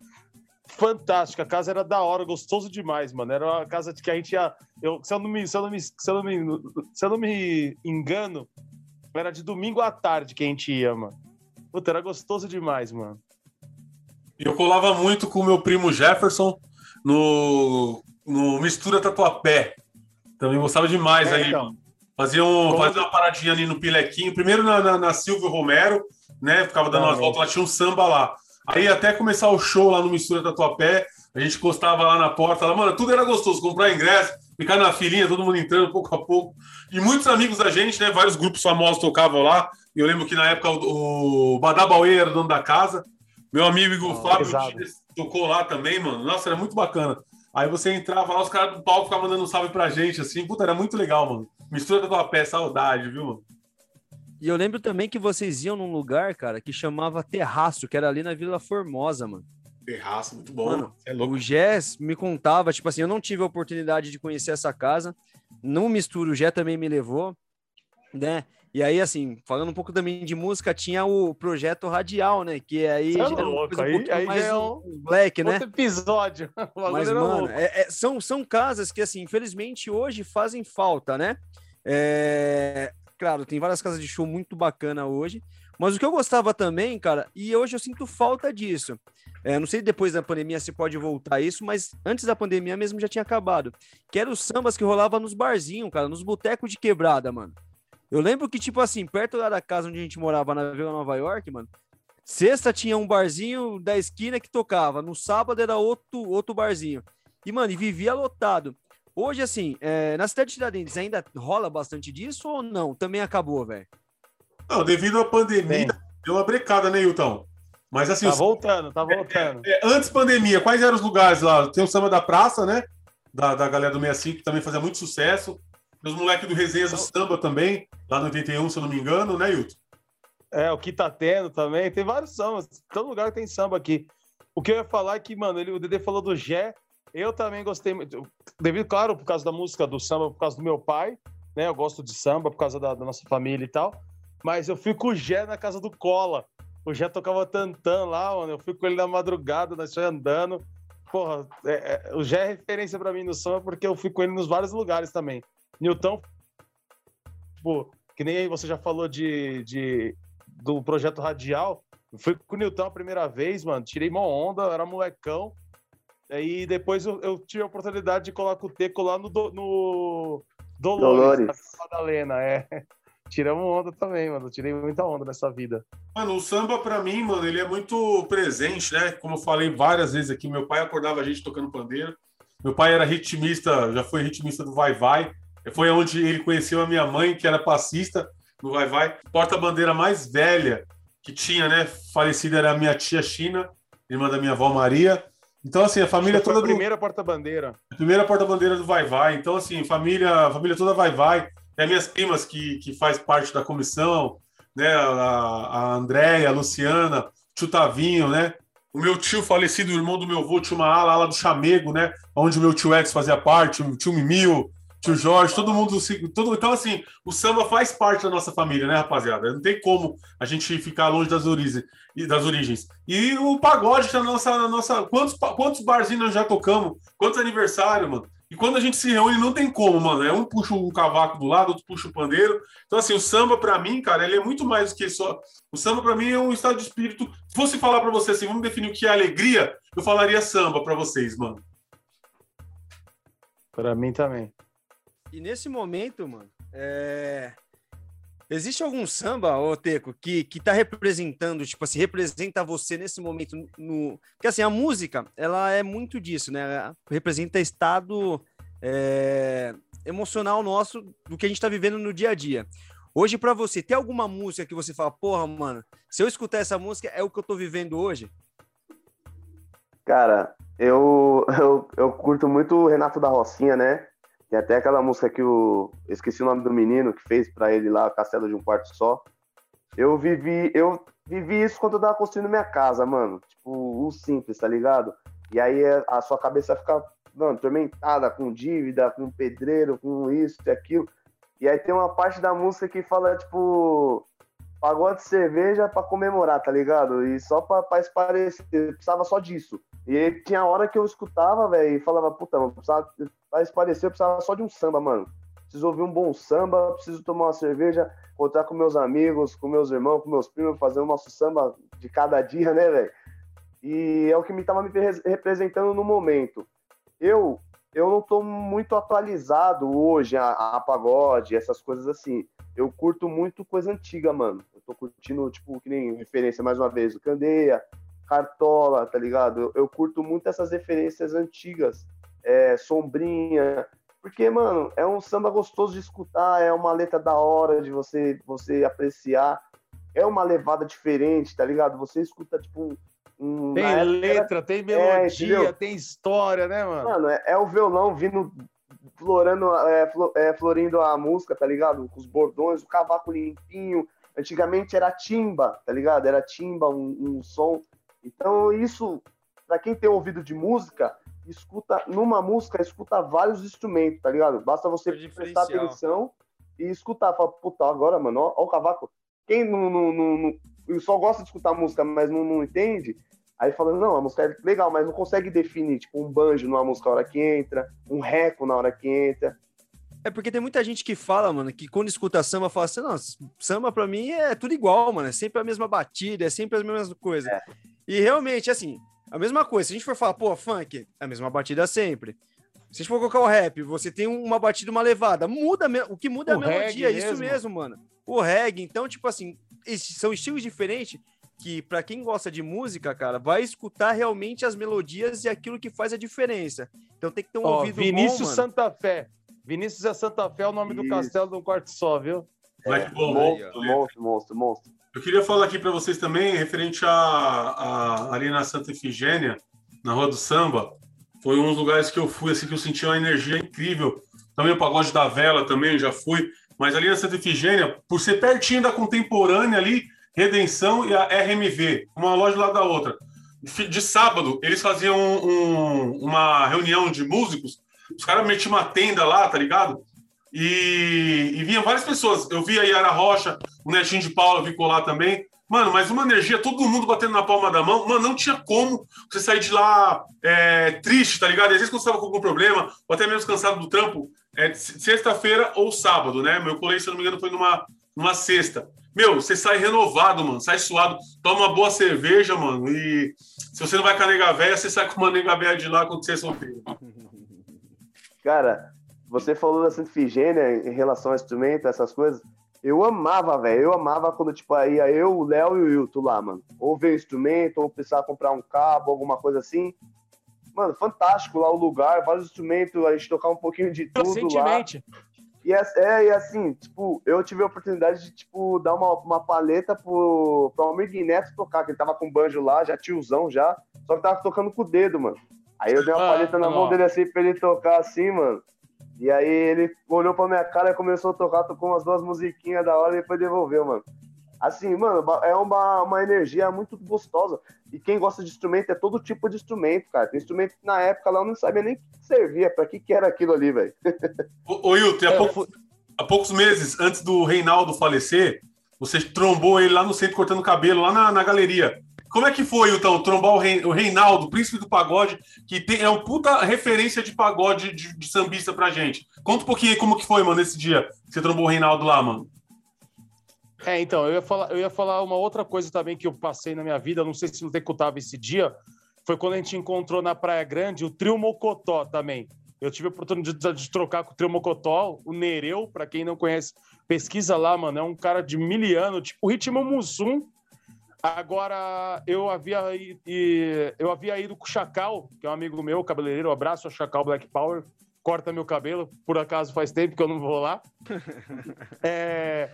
Fantástico, a casa era da hora, gostoso demais, mano. Era uma casa que a gente ia. Eu, se, eu não me, se, eu não me, se, eu não me, se eu não me engano, era de domingo à tarde que a gente ia, mano. Puta, era gostoso demais, mano. Eu colava muito com o meu primo Jefferson no, no Mistura Tatuapé. Também gostava demais é, aí. Então. Fazia, um, fazia uma paradinha ali no Pilequinho. Primeiro na, na, na Silvio Romero, né? Ficava dando umas voltas lá, tinha um samba lá. Aí até começar o show lá no Mistura Tatuapé, a gente encostava lá na porta, lá, mano, tudo era gostoso, comprar ingresso, ficar na filinha, todo mundo entrando pouco a pouco. E muitos amigos da gente, né? Vários grupos famosos tocavam lá. Eu lembro que na época o, o Badabauê era dono da casa. Meu amigo oh, Fábio tocou lá também, mano. Nossa, era muito bacana. Aí você entrava lá, os caras do palco ficavam mandando um salve pra gente, assim. Puta, era muito legal, mano. Mistura com a pé, saudade, viu, mano? E eu lembro também que vocês iam num lugar, cara, que chamava Terraço, que era ali na Vila Formosa, mano. Terraço, muito bom. Mano, é louco. O Jess me contava, tipo assim, eu não tive a oportunidade de conhecer essa casa. Não misturo, o Jé também me levou, né? E aí, assim, falando um pouco também de música, tinha o projeto Radial, né? Que aí é louco, um aí, aí mais é um black, né? Outro episódio. Mas, mano, é, é, são, são casas que, assim, infelizmente hoje fazem falta, né? É... Claro, tem várias casas de show muito bacana hoje, mas o que eu gostava também, cara, e hoje eu sinto falta disso. É, não sei depois da pandemia se pode voltar isso, mas antes da pandemia mesmo já tinha acabado. Que eram os sambas que rolava nos barzinhos, cara, nos botecos de quebrada, mano. Eu lembro que, tipo assim, perto lá da casa onde a gente morava, na Vila Nova York, mano, sexta tinha um barzinho da esquina que tocava, no sábado era outro, outro barzinho. E, mano, e vivia lotado. Hoje, assim, é, na cidade de Tiradentes ainda rola bastante disso ou não? Também acabou, velho? Não, devido à pandemia, Bem. deu uma brecada, né, Hilton? Mas assim. Tá voltando, tá voltando. É, é, antes pandemia, quais eram os lugares lá? Tem o samba da praça, né? Da, da galera do 65, que também fazia muito sucesso. Os moleques do Resenha do Samba também, lá no 81, se eu não me engano, né, Hilton? É, o que tá tendo também. Tem vários sambas. Todo lugar tem samba aqui. O que eu ia falar é que, mano, ele, o Dede falou do Gé. Eu também gostei muito. Devido, claro, por causa da música do samba, por causa do meu pai, né? Eu gosto de samba por causa da, da nossa família e tal. Mas eu fui com o Gé na casa do Cola. O Jé tocava tantã lá, mano. Eu fui com ele na madrugada, nós foi andando. Porra, é, é, o Jé é referência para mim no som porque eu fui com ele nos vários lugares também. Newton, tipo, que nem você já falou de, de do projeto radial. Eu fui com o Newton a primeira vez, mano. Tirei uma onda, era molecão. Aí depois eu, eu, tive a oportunidade de colar com o Teco lá no, no Dolores, Dolores. Madalena, é. tiramos onda também, mano. tirei muita onda nessa vida. Mano, o samba, pra mim, mano, ele é muito presente, né? Como eu falei várias vezes aqui, meu pai acordava a gente tocando pandeiro. Meu pai era ritmista, já foi ritmista do Vai Vai. Foi onde ele conheceu a minha mãe, que era passista no Vai Vai. Porta-bandeira mais velha que tinha, né? Falecida era a minha tia China, irmã da minha avó Maria. Então, assim, a família toda. A primeira do... porta-bandeira. Primeira porta-bandeira do Vai Vai. Então, assim, família, família toda Vai Vai. Tem minhas primas que, que faz parte da comissão, né? A, a Andréia, a Luciana, tio Tavinho, né? O meu tio falecido, o irmão do meu avô, tinha uma ala, ala do Chamego, né? Onde o meu tio Ex fazia parte, o tio Mimio. Tio Jorge, todo mundo. Todo, então, assim, o samba faz parte da nossa família, né, rapaziada? Não tem como a gente ficar longe das origens. Das origens. E o pagode, na nossa, na nossa. Quantos, quantos barzinhos nós já tocamos? Quantos aniversários, mano? E quando a gente se reúne, não tem como, mano. É um puxa o cavaco do lado, outro puxa o pandeiro. Então, assim, o samba, para mim, cara, ele é muito mais do que só. O samba, para mim, é um estado de espírito. Se fosse falar para você assim, vamos definir o que é alegria, eu falaria samba para vocês, mano. Para mim também. E nesse momento, mano, é... existe algum samba, ô Teco, que, que tá representando, tipo assim, representa você nesse momento no. Porque assim, a música, ela é muito disso, né? Ela representa estado é... emocional nosso do que a gente tá vivendo no dia a dia. Hoje, para você, tem alguma música que você fala, porra, mano, se eu escutar essa música, é o que eu tô vivendo hoje? Cara, eu, eu, eu curto muito o Renato da Rocinha, né? Tem até aquela música que o. Eu esqueci o nome do menino que fez para ele lá, Castelo de um Quarto Só. Eu vivi, eu vivi isso quando eu tava construindo minha casa, mano. Tipo, o simples, tá ligado? E aí é, a sua cabeça fica, mano, tormentada com dívida, com pedreiro, com isso e aquilo. E aí tem uma parte da música que fala, tipo, pagou de cerveja para comemorar, tá ligado? E só pra, pra esparecer, precisava só disso. E tinha hora que eu escutava, velho, e falava, puta, mano, precisava, pra esparecer, eu precisava só de um samba, mano. Preciso ouvir um bom samba, preciso tomar uma cerveja, encontrar com meus amigos, com meus irmãos, com meus primos, fazer o nosso samba de cada dia, né, velho? E é o que me tava me representando no momento. Eu eu não tô muito atualizado hoje a, a pagode, essas coisas assim. Eu curto muito coisa antiga, mano tô curtindo, tipo, que nem referência mais uma vez, o Candeia, Cartola, tá ligado? Eu, eu curto muito essas referências antigas, é, Sombrinha, porque, mano, é um samba gostoso de escutar, é uma letra da hora de você, você apreciar, é uma levada diferente, tá ligado? Você escuta, tipo, um. tem letra, era... tem é, melodia, é, tem história, né, mano? Mano, é, é o violão vindo florando, é, é, florindo a música, tá ligado? Com os bordões, o cavaco limpinho, Antigamente era timba, tá ligado? Era timba, um, um som. Então, isso, para quem tem ouvido de música, escuta, numa música, escuta vários instrumentos, tá ligado? Basta você é prestar atenção e escutar. Fala, puta, agora, mano, ó, ó o cavaco. Quem não, não, não, não, só gosta de escutar música, mas não, não entende, aí fala, não, a música é legal, mas não consegue definir, tipo, um banjo numa música na hora que entra, um reco na hora que entra. É porque tem muita gente que fala, mano, que quando escuta samba, fala assim, não, samba pra mim é tudo igual, mano, é sempre a mesma batida, é sempre a mesma coisa. É. E realmente, assim, a mesma coisa, se a gente for falar, pô, funk, é a mesma batida sempre. Se a gente for colocar o rap, você tem uma batida, uma levada, muda, o que muda é o é a melodia, é isso mesmo, mano. O reggae, então, tipo assim, são estilos diferentes que, para quem gosta de música, cara, vai escutar realmente as melodias e aquilo que faz a diferença. Então tem que ter um Ó, ouvido Vinícius bom, Santa Fé. Vinícius é Santa Fé, é o nome Isso. do castelo do quarto só, viu? É, bom, monstro, monstro, monstro, monstro. Eu queria falar aqui para vocês também, referente a, a, ali na Santa Efigênia, na Rua do Samba. Foi um dos lugares que eu fui, assim, que eu senti uma energia incrível. Também o Pagode da Vela também, já fui. Mas ali na Santa Efigênia, por ser pertinho da Contemporânea ali, Redenção e a RMV, uma loja lá da outra. De sábado, eles faziam um, um, uma reunião de músicos os caras metiam uma tenda lá, tá ligado? E, e vinha várias pessoas. Eu vi a Yara Rocha, o Netinho de Paula ficou lá também. Mano, mas uma energia, todo mundo batendo na palma da mão. Mano, não tinha como você sair de lá é, triste, tá ligado? às vezes quando você tava com algum problema, ou até mesmo cansado do trampo, é sexta-feira ou sábado, né? Meu colégio, se não me engano, foi numa, numa sexta. Meu, você sai renovado, mano, sai suado, toma uma boa cerveja, mano, e se você não vai com a nega velha, você sai com uma nega velha de lá quando você é solteiro. Cara, você falou da Santa Figênia em relação ao instrumento, essas coisas. Eu amava, velho. Eu amava quando, tipo, ia eu, o Léo e o Wilton lá, mano. Ou ver instrumento, ou precisar comprar um cabo, alguma coisa assim. Mano, fantástico lá o lugar, vários instrumentos, a gente tocar um pouquinho de tudo Recentemente. lá. E é, é, e assim, tipo, eu tive a oportunidade de, tipo, dar uma, uma paleta pro, pro Almir Neto tocar, que ele tava com banjo lá, já tiozão já, só que tava tocando com o dedo, mano. Aí eu dei uma ah, paleta na mão dele assim pra ele tocar assim, mano. E aí ele olhou pra minha cara e começou a tocar, tocou umas duas musiquinhas da hora e depois devolveu, mano. Assim, mano, é uma, uma energia muito gostosa. E quem gosta de instrumento é todo tipo de instrumento, cara. Tem instrumento que na época lá eu não sabia nem que servia, pra que, que era aquilo ali, velho. Ô, ô Hilton, há, É, pouco- há poucos meses antes do Reinaldo falecer, você trombou ele lá no centro cortando cabelo, lá na, na galeria. Como é que foi, então, trombar o, Rei- o Reinaldo, príncipe do pagode, que tem, é uma puta referência de pagode de, de sambista pra gente? Conta um pouquinho aí como que foi, mano, esse dia que você trombou o Reinaldo lá, mano. É, então, eu ia, falar, eu ia falar uma outra coisa também que eu passei na minha vida, não sei se não teve esse dia, foi quando a gente encontrou na Praia Grande o Trio Mocotó também. Eu tive a oportunidade de, trocar com o Trio Mocotó, o Nereu, para quem não conhece, pesquisa lá, mano, é um cara de miliano, tipo Ritmo Mussum. Agora, eu havia, eu havia ido com o Chacal, que é um amigo meu, cabeleireiro, um abraço ao Chacal Black Power, corta meu cabelo, por acaso faz tempo que eu não vou lá. É,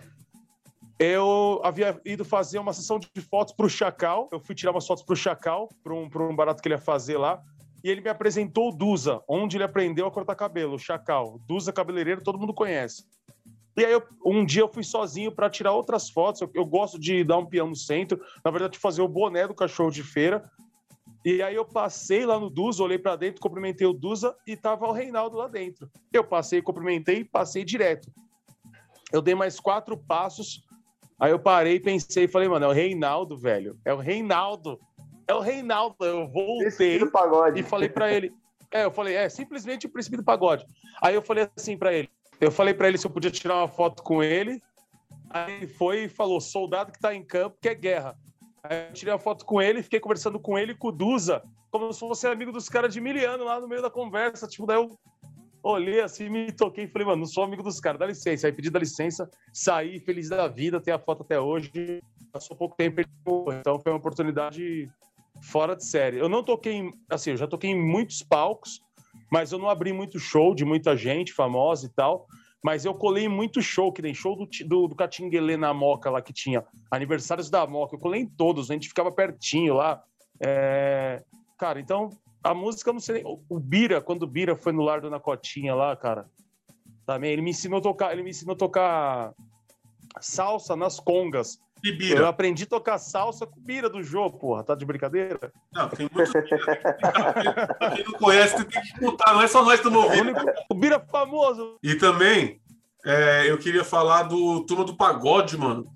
eu havia ido fazer uma sessão de fotos para o Chacal. Eu fui tirar umas fotos para o Chacal, para um, pra um barato que ele ia fazer lá. E ele me apresentou o Duza, onde ele aprendeu a cortar cabelo, o Chacal. Duza cabeleireiro, todo mundo conhece. E aí, eu- um dia eu fui sozinho para tirar outras fotos. Eu, eu gosto de dar um peão no centro, na verdade, fazer o boné do cachorro de feira. E aí eu passei lá no Duza, olhei para dentro, cumprimentei o Duza e tava o Reinaldo lá dentro. Eu passei, cumprimentei e passei direto. Eu dei mais quatro passos, Aí eu parei, pensei e falei, mano, é o Reinaldo, velho. É o Reinaldo. É o Reinaldo. Eu voltei Príncipe do pagode. e falei pra ele. É, eu falei, é simplesmente o príncipe do pagode. Aí eu falei assim pra ele. Eu falei pra ele se eu podia tirar uma foto com ele. Aí foi e falou: soldado que tá em campo, que é guerra. Aí eu tirei uma foto com ele, fiquei conversando com ele e com o Duza, como se fosse amigo dos caras de miliano lá no meio da conversa. Tipo, daí eu olhei assim, me toquei e falei, mano, não sou amigo dos caras, dá licença. Aí pedi da licença, saí feliz da vida, tenho a foto até hoje. Passou pouco tempo, então foi uma oportunidade fora de série. Eu não toquei, assim, eu já toquei em muitos palcos, mas eu não abri muito show de muita gente famosa e tal. Mas eu colei muito show, que nem show do, do, do Catinguelê na Moca lá que tinha, aniversários da Moca. Eu colei em todos, a gente ficava pertinho lá. É, Cara, então a música não sei nem. o- Bira, quando o Bira foi no lar da Cotinha lá, cara, também ele me ensinou a tocar, ele me ensinou tocar salsa nas congas. Eu aprendi a tocar salsa com Bira do jogo, porra. Tá de brincadeira? Não, tem muitos Bira. Quem não conhece, tem que escutar. Não é só nós que estamos O, ouvindo. o Bira famoso. E também, é, eu queria falar do Turma do Pagode, mano.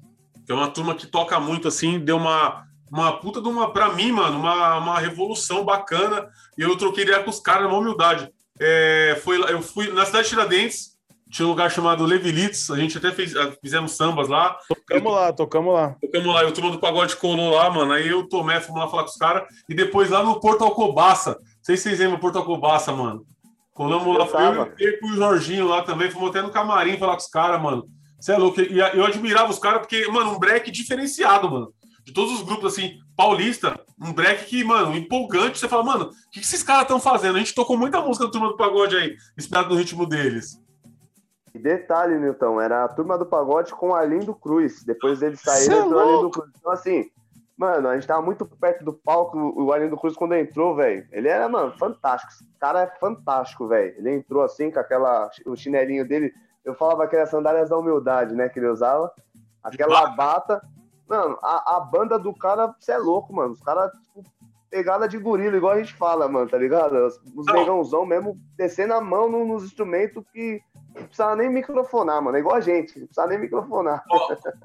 Que é uma turma que toca muito, assim, deu uma, uma puta de uma, pra mim, mano, uma, uma revolução bacana. E eu troquei ideia com os caras, na humildade. É, foi, eu fui na cidade de Tiradentes, tinha um lugar chamado Levilitz, a gente até fez, ah, fizemos sambas lá. Tocamos lá, tocamos lá. Tocamos lá, e o turma do pagode colou lá, mano. Aí eu, Tomé, fomos lá falar com os caras. E depois lá no Porto Alcobaça. Não sei se vocês lembram Porto Alcobaça, mano. Colamos lá, Eu foi eu e o Jorginho lá também. Fomos até no camarim falar com os caras, mano. Você é louco. E eu admirava os caras porque, mano, um break diferenciado, mano. De todos os grupos, assim, paulista, um break que, mano, empolgante. Você fala, mano, o que, que esses caras estão fazendo? A gente tocou muita música do turma do pagode aí, inspirado no ritmo deles. E detalhe, Nilton, era a turma do pagode com Arlindo Cruz. Depois eles Cê é saíram Arlindo louco? Cruz. Então, assim, mano, a gente tava muito perto do palco. O Arlindo Cruz, quando entrou, velho, ele era, mano, fantástico. Esse cara é fantástico, velho. Ele entrou assim, com aquela, o chinelinho dele. Eu falava que era sandálias da humildade, né, que ele usava. Aquela bata. Mano, a, a banda do cara, você é louco, mano. Os caras, tipo, pegada de gorila, igual a gente fala, mano, tá ligado? Os, negãozão mesmo, descendo a mão no- nos instrumentos que precisava nem microfonar, mano. É igual a gente, não precisava nem microfonar.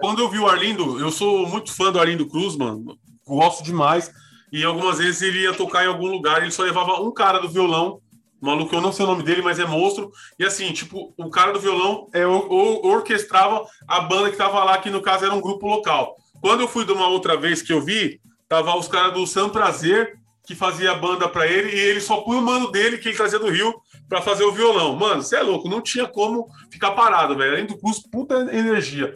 Quando eu vi o Arlindo, eu sou muito fã do Arlindo Cruz, mano. Gosto demais. E algumas vezes ele ia tocar em algum lugar, ele só levava um cara do violão. Maluco, eu não sei o nome dele, mas é monstro. E assim, tipo, o cara do violão é, o, o- orquestrava a banda que tava lá, que no caso era um grupo local. Quando eu fui de uma outra vez que eu vi, tava os caras do Sam Prazer, que fazia a banda pra ele, e ele só punha o mano dele, que ele trazia do Rio, pra fazer o violão. Mano, você é louco, não tinha como ficar parado, velho. Além do Cruz, puta energia.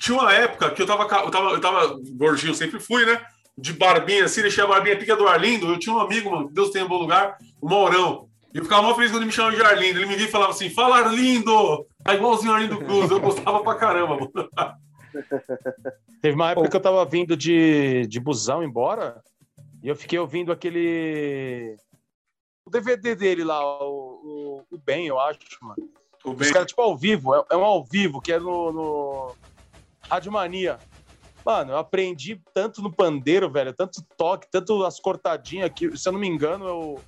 Tinha uma época que eu tava, eu tava, eu tava gordinho, sempre fui, né? De barbinha assim, deixei a barbinha pica do Arlindo. Eu tinha um amigo, mano, Deus tenha um bom lugar, o Maurão. E eu ficava mó feliz quando me chamava de Arlindo. Ele me via e falava assim: Fala Arlindo! Tá igualzinho Arlindo Cruz. Eu gostava pra caramba, mano. Teve uma época que eu tava vindo de, de busão embora e eu fiquei ouvindo aquele. O DVD dele lá, o, o, o Ben, eu acho, mano. O Os bem. caras, tipo, ao vivo, é, é um ao vivo, que é no, no Rádio Mania. Mano, eu aprendi tanto no pandeiro, velho, tanto toque, tanto as cortadinhas que, se eu não me engano, é o.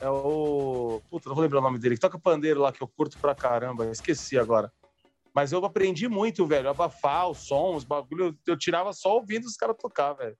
É o. Puta, não vou lembrar o nome dele. Toca pandeiro lá que eu curto pra caramba, esqueci agora. Mas eu aprendi muito, velho. Abafar o som, os bagulho. Eu tirava só ouvindo os caras tocar, velho.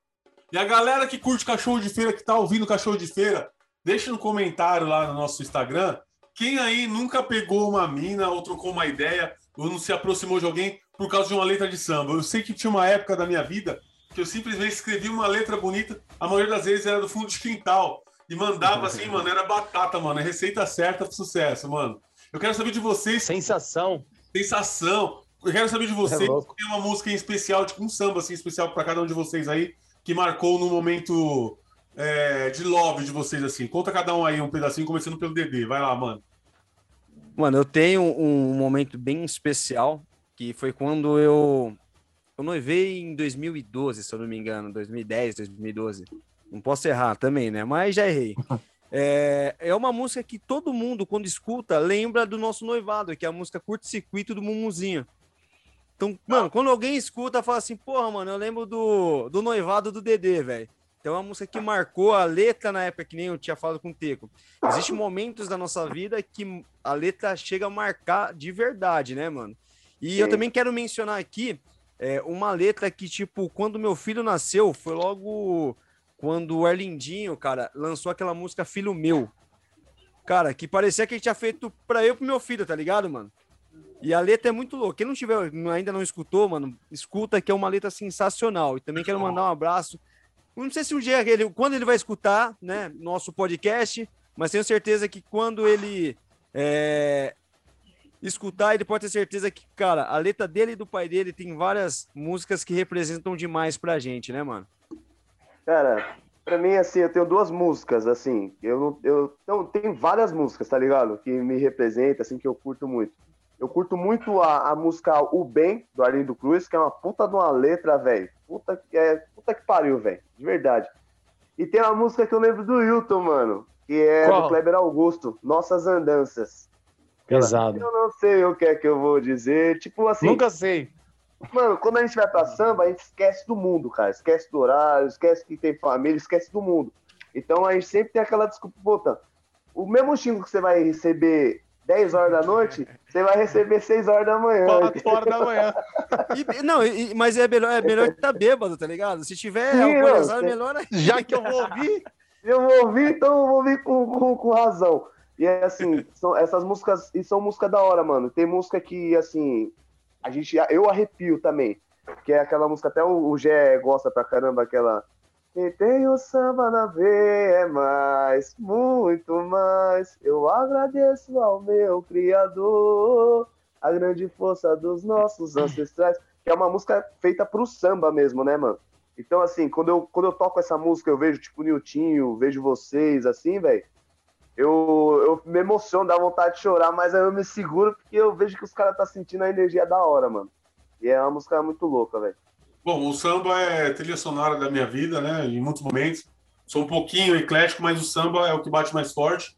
E a galera que curte cachorro de feira, que tá ouvindo cachorro de feira, deixa no comentário lá no nosso Instagram. Quem aí nunca pegou uma mina ou trocou uma ideia ou não se aproximou de alguém por causa de uma letra de samba? Eu sei que tinha uma época da minha vida que eu simplesmente escrevia uma letra bonita, a maioria das vezes era do fundo de quintal. E mandava assim, mano, era batata, mano. É receita certa pro sucesso, mano. Eu quero saber de vocês. Sensação. Sensação. Eu quero saber de vocês. É tem uma música em especial, tipo um samba assim, especial para cada um de vocês aí, que marcou no momento é, de love de vocês, assim. Conta cada um aí um pedacinho, começando pelo DD. Vai lá, mano. Mano, eu tenho um momento bem especial, que foi quando eu, eu noivei em 2012, se eu não me engano, 2010, 2012. Não posso errar também, né? Mas já errei. É, é uma música que todo mundo, quando escuta, lembra do nosso noivado, que é a música Curto Circuito do Mumuzinho. Então, mano, quando alguém escuta, fala assim, porra, mano, eu lembro do, do noivado do Dedê, velho. Então é uma música que marcou a letra na época, que nem eu tinha falado com o Teco. Existem momentos da nossa vida que a letra chega a marcar de verdade, né, mano? E Sim. eu também quero mencionar aqui é, uma letra que, tipo, quando meu filho nasceu, foi logo quando o Arlindinho, cara, lançou aquela música Filho Meu. Cara, que parecia que ele tinha feito pra eu e pro meu filho, tá ligado, mano? E a letra é muito louca. Quem não tiver, ainda não escutou, mano, escuta que é uma letra sensacional. E também quero mandar um abraço não sei se um dia ele, quando ele vai escutar, né, nosso podcast, mas tenho certeza que quando ele é, escutar, ele pode ter certeza que, cara, a letra dele e do pai dele tem várias músicas que representam demais pra gente, né, mano? Cara, pra mim, assim, eu tenho duas músicas, assim, eu, eu não, tenho várias músicas, tá ligado? Que me representam, assim, que eu curto muito. Eu curto muito a, a música O Bem, do Arlindo Cruz, que é uma puta de uma letra, velho. Puta, é, puta que pariu, velho. De verdade. E tem uma música que eu lembro do Hilton, mano. Que é Qual? do Kleber Augusto, Nossas Andanças. Pesado. Eu não sei o que é que eu vou dizer. Tipo assim. Nunca sei. Mano, quando a gente vai pra samba, a gente esquece do mundo, cara. Esquece do horário, esquece que tem família, esquece do mundo. Então a gente sempre tem aquela desculpa voltando. O mesmo xingo que você vai receber 10 horas da noite, você vai receber 6 horas da manhã. 4 horas da manhã. E, não, e, mas é melhor, é melhor que tá bêbado, tá ligado? Se tiver Sim, alcoolizado, é melhor Já que eu vou ouvir. Eu vou ouvir, então eu vou ouvir com, com, com razão. E é assim, são, essas músicas, e são músicas da hora, mano. Tem música que, assim, a gente, eu arrepio também. Que é aquela música, até o, o Gé gosta pra caramba, aquela quem tem o samba na veia é mais, muito mais. Eu agradeço ao meu Criador, a grande força dos nossos ancestrais. Que é uma música feita pro samba mesmo, né, mano? Então, assim, quando eu, quando eu toco essa música, eu vejo, tipo, Niltinho, vejo vocês, assim, velho. Eu, eu me emociono, dá vontade de chorar, mas aí eu me seguro porque eu vejo que os caras tá sentindo a energia da hora, mano. E é uma música muito louca, velho. Bom, o samba é trilha sonora da minha vida, né? Em muitos momentos. Sou um pouquinho eclético, mas o samba é o que bate mais forte.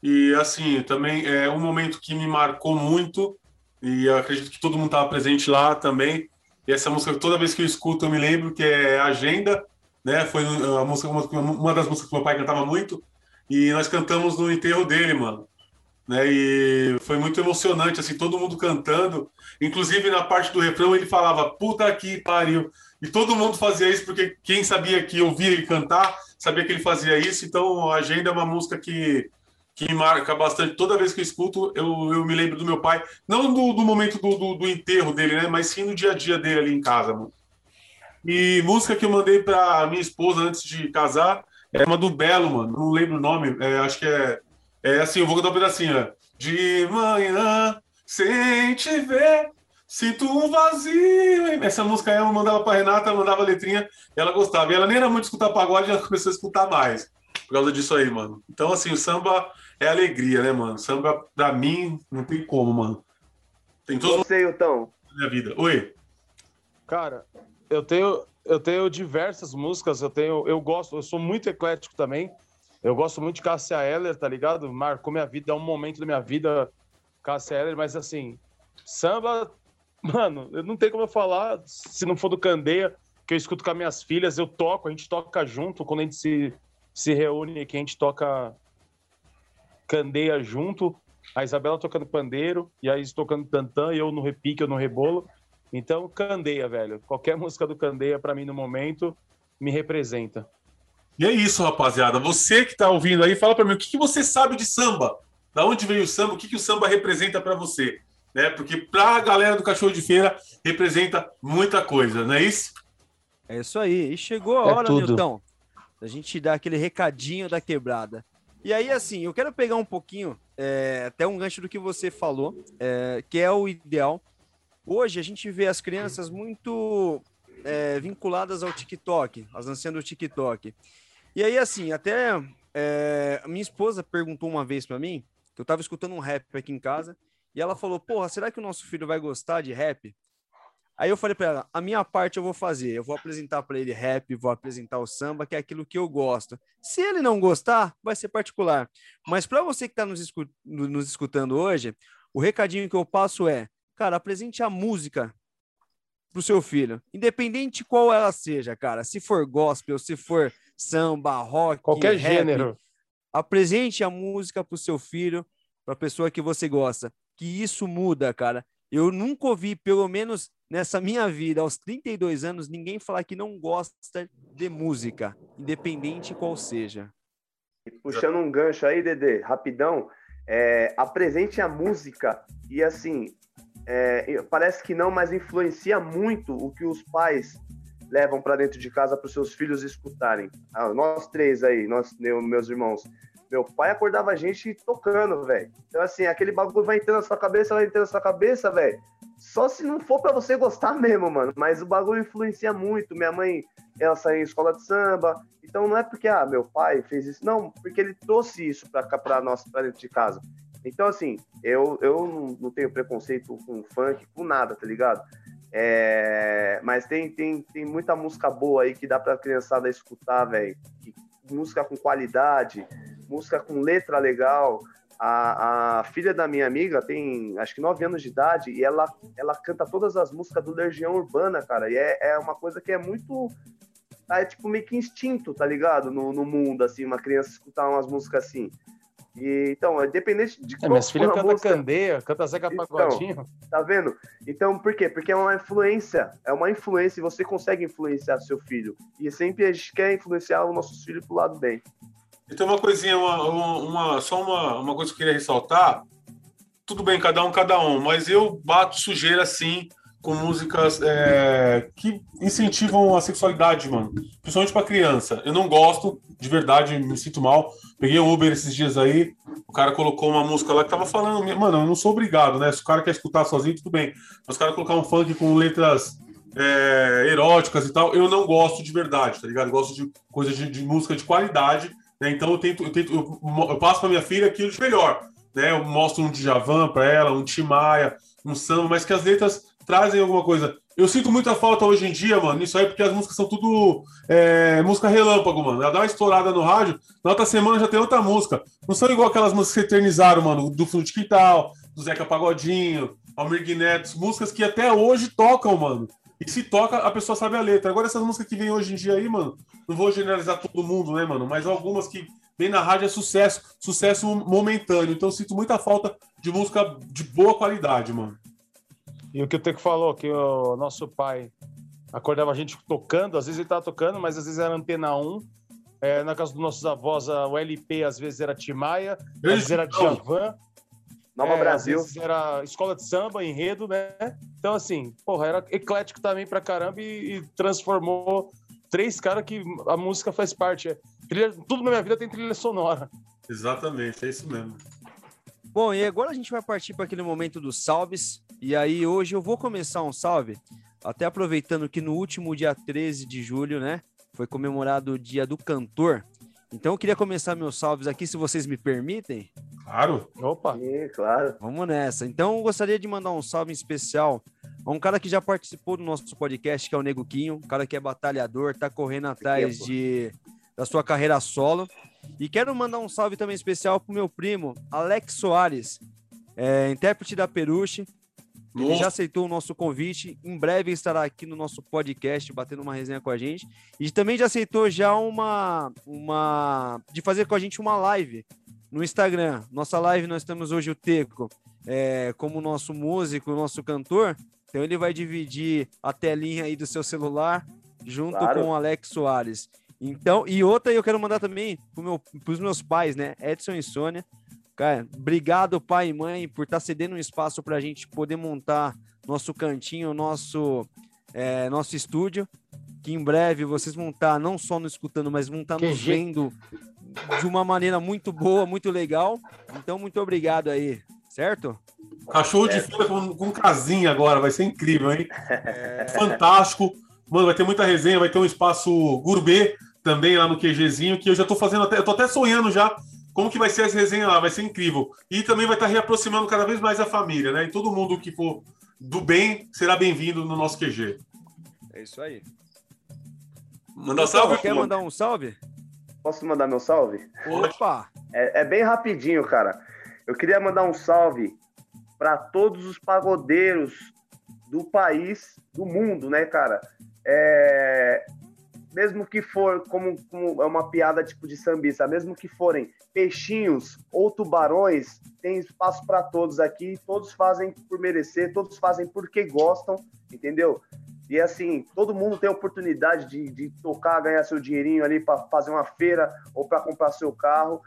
E, assim, também é um momento que me marcou muito. E acredito que todo mundo estava presente lá também. E essa música, toda vez que eu escuto, eu me lembro que é Agenda, né? Foi a música, uma das músicas que meu pai cantava muito. E nós cantamos no enterro dele, mano né? E foi muito emocionante, assim, todo mundo cantando. Inclusive, na parte do refrão, ele falava, puta que pariu. E todo mundo fazia isso, porque quem sabia que ouvia ele cantar, sabia que ele fazia isso. Então, a Agenda é uma música que, que me marca bastante. Toda vez que eu escuto, eu, eu me lembro do meu pai. Não do, do momento do, do, do, enterro dele, né? Mas sim no dia a dia dele ali em casa, mano. E música que eu mandei para minha esposa antes de casar é uma do Belo, mano. Não lembro o nome. É, acho que é é assim, eu vou cantar um pedacinho. Ó. De manhã, sem te ver, sinto um vazio. Essa música aí eu mandava pra Renata, mandava a letrinha, e ela gostava. E ela nem era muito escutar pagode, ela começou a escutar mais. Por causa disso aí, mano. Então, assim, o samba é alegria, né, mano? Samba, pra mim, não tem como, mano. Tem todos Você, então. Minha vida. Oi. Cara, eu tenho, eu tenho diversas músicas, eu tenho, eu gosto, eu sou muito eclético também. Eu gosto muito de Cássia Eller, tá ligado? Marcou minha vida, é um momento da minha vida, Cássia Eller, mas assim, samba mano, eu não tem como eu falar se não for do Candeia, que eu escuto com as minhas filhas, eu toco, a gente toca junto, quando a gente se, se reúne aqui, a gente toca Candeia junto, a Isabela tocando pandeiro, e a Is tocando tantã, e eu no repique, eu no rebolo. Então, Candeia, velho. Qualquer música do Candeia, para mim, no momento, me representa. E é isso, rapaziada. Você que tá ouvindo aí, fala para mim, o que, que você sabe de samba? Da onde veio o samba? O que, que o samba representa para você? Né? Porque para a galera do Cachorro de Feira representa muita coisa, não é isso? É isso aí. E chegou a É hora, tudo. Nilton, da gente dar aquele recadinho da quebrada. E aí, assim, eu quero pegar um pouquinho, é, até um gancho do que você falou, é, que é o ideal. Hoje a gente vê as crianças muito é, vinculadas ao TikTok, as dancinhas do TikTok. E aí, assim, até é, minha esposa perguntou uma vez pra mim, que eu tava escutando um rap aqui em casa, e ela falou: Porra, será que o nosso filho vai gostar de rap? Aí eu falei pra ela: a minha parte eu vou fazer, eu vou apresentar pra ele rap, vou apresentar o samba, que é aquilo que eu gosto. Se ele não gostar, vai ser particular. Mas pra você que tá nos, nos escutando hoje, o recadinho que eu passo é: cara, apresente a música pro seu filho, independente qual ela seja, cara. Se for gospel, se for samba, rock, Qualquer rap, gênero. apresente a música pro seu filho, pra pessoa que você gosta. Que isso muda, cara. Eu nunca ouvi, pelo menos nessa minha vida, aos 32 anos, ninguém falar que não gosta de música, independente qual seja. E puxando um gancho aí, Dedê, rapidão, é, apresente a música e assim, é, parece que não, mas influencia muito o que os pais levam para dentro de casa para os seus filhos escutarem. Ah, nós três aí, nós, eu, meus irmãos. Meu pai acordava a gente tocando, velho. Então, assim, aquele bagulho vai entrando na sua cabeça, vai entrando na sua cabeça, velho. Só se não for para você gostar mesmo, mano. Mas o bagulho influencia muito. Minha mãe, ela saiu em escola de samba. Então não é porque, ah, meu pai fez isso. Não, porque ele trouxe isso pra, pra nós, pra dentro de casa. Então, assim, eu, eu não tenho preconceito com funk, com nada, tá ligado? É, mas tem, tem, tem muita música boa aí que dá pra criançada escutar, velho. Música com qualidade, música com letra legal. A, a filha da minha amiga tem acho que 9 anos de idade e ela, ela canta todas as músicas do Legião Urbana, cara. E é, é uma coisa que é muito. É tipo meio que instinto, tá ligado? No, no mundo, assim, uma criança escutar umas músicas assim. E, então, independente de É, qual minhas filhas cantam música, Candeia, canta Zeca Então, Pagodinho. Tá vendo? Então, por quê? Porque é uma influência. É uma influência e você consegue influenciar seu filho. E sempre a gente quer influenciar os nossos filhos pro lado bem. Então, uma coisinha, uma, uma- uma- só uma, uma coisa que eu queria ressaltar. Tudo bem, cada um, cada um, mas eu bato sujeira assim com músicas é, que incentivam a sexualidade, mano. Principalmente pra criança. Eu não gosto, de verdade, me sinto mal. Peguei um Uber esses dias aí, o cara colocou uma música lá que tava falando, mano, eu não sou obrigado, né? Se o cara quer escutar sozinho, tudo bem. Mas o cara colocar um funk com letras é, eróticas e tal, eu não gosto de verdade, tá ligado? Eu gosto de coisa de, de música de qualidade, né? Então eu tento, eu tento, eu, eu passo pra minha filha aquilo de melhor, né? Eu mostro um Djavan pra ela, um Tim Maia, um samba, mas que as letras trazem alguma coisa. Eu sinto muita falta hoje em dia, mano, nisso aí, porque as músicas são tudo é, música relâmpago, mano. Ela dá uma estourada no rádio, na outra semana já tem outra música. Não são igual aquelas músicas que eternizaram, mano, do de Quintal, do Zeca Pagodinho, Almir Neto, músicas que até hoje tocam, mano. E se toca, a pessoa sabe a letra. Agora, essas músicas que vêm hoje em dia aí, mano, não vou generalizar todo mundo, né, mano? Mas algumas que vêm na rádio é sucesso, sucesso momentâneo. Então, sinto muita falta de música de boa qualidade, mano. E o que o Teco falou, que o nosso pai acordava a gente tocando, às vezes ele tava tocando, mas às vezes era Antena 1. É, na casa dos nossos avós, a- o LP às vezes era Timaya, às vezes era Djavan. Nova é, Brasil. Às vezes era escola de samba, enredo, né? Então, assim, porra, era eclético também pra caramba e, e transformou três caras que a música faz parte. É, trilha- tudo na minha vida tem trilha sonora. Exatamente, é isso mesmo. Bom, e agora a gente vai partir para aquele momento dos salves. E aí, hoje eu vou começar um salve, até aproveitando que no último dia 13 de julho, né, foi comemorado o Dia do Cantor. Então eu queria começar meus salves aqui, se vocês me permitem. Claro. Opa! Sim, claro. Vamos nessa. Então eu gostaria de mandar um salve em especial a um cara que já participou do nosso podcast, que é o Nego Quinho, um cara que é batalhador, tá correndo atrás de da sua carreira solo. E quero mandar um salve também especial pro meu primo, Alex Soares, é, intérprete da Peruche, Ele já aceitou o nosso convite. Em breve estará aqui no nosso podcast, batendo uma resenha com a gente. E também já aceitou já uma, uma de fazer com a gente uma live no Instagram. Nossa live, nós temos hoje o Teco é, como nosso músico, nosso cantor. Então ele vai dividir a telinha aí do seu celular junto claro. com o Alex Soares. Então, e outra eu quero mandar também para meu, os meus pais, né? Edson e Sônia. Cara, obrigado, pai e mãe, por estar tá cedendo um espaço para a gente poder montar nosso cantinho, nosso, é, nosso estúdio. Que em breve vocês vão estar tá não só nos escutando, mas vão estar tá nos vendo de uma maneira muito boa, muito legal. Então, muito obrigado aí, certo? Cachorro de feira com, com casinha agora, vai ser incrível, hein? É... Fantástico. Mano, vai ter muita resenha, vai ter um espaço gourmet também lá no QGzinho, que eu já tô fazendo até, eu tô até sonhando já como que vai ser essa resenha lá, vai ser incrível. E também vai estar reaproximando cada vez mais a família, né? E todo mundo que for do bem será bem-vindo no nosso QG. É isso aí. Manda um salve, Quer mandar um salve? Posso mandar meu salve? Opa! É, é bem rapidinho, cara. Eu queria mandar um salve para todos os pagodeiros do país, do mundo, né, cara? É, mesmo que for como, como, é uma piada tipo de sambista, mesmo que forem peixinhos ou tubarões, tem espaço para todos aqui, todos fazem por merecer, todos fazem porque gostam, entendeu? E assim, todo mundo tem oportunidade de, de tocar, ganhar seu dinheirinho ali para fazer uma feira ou para comprar seu carro.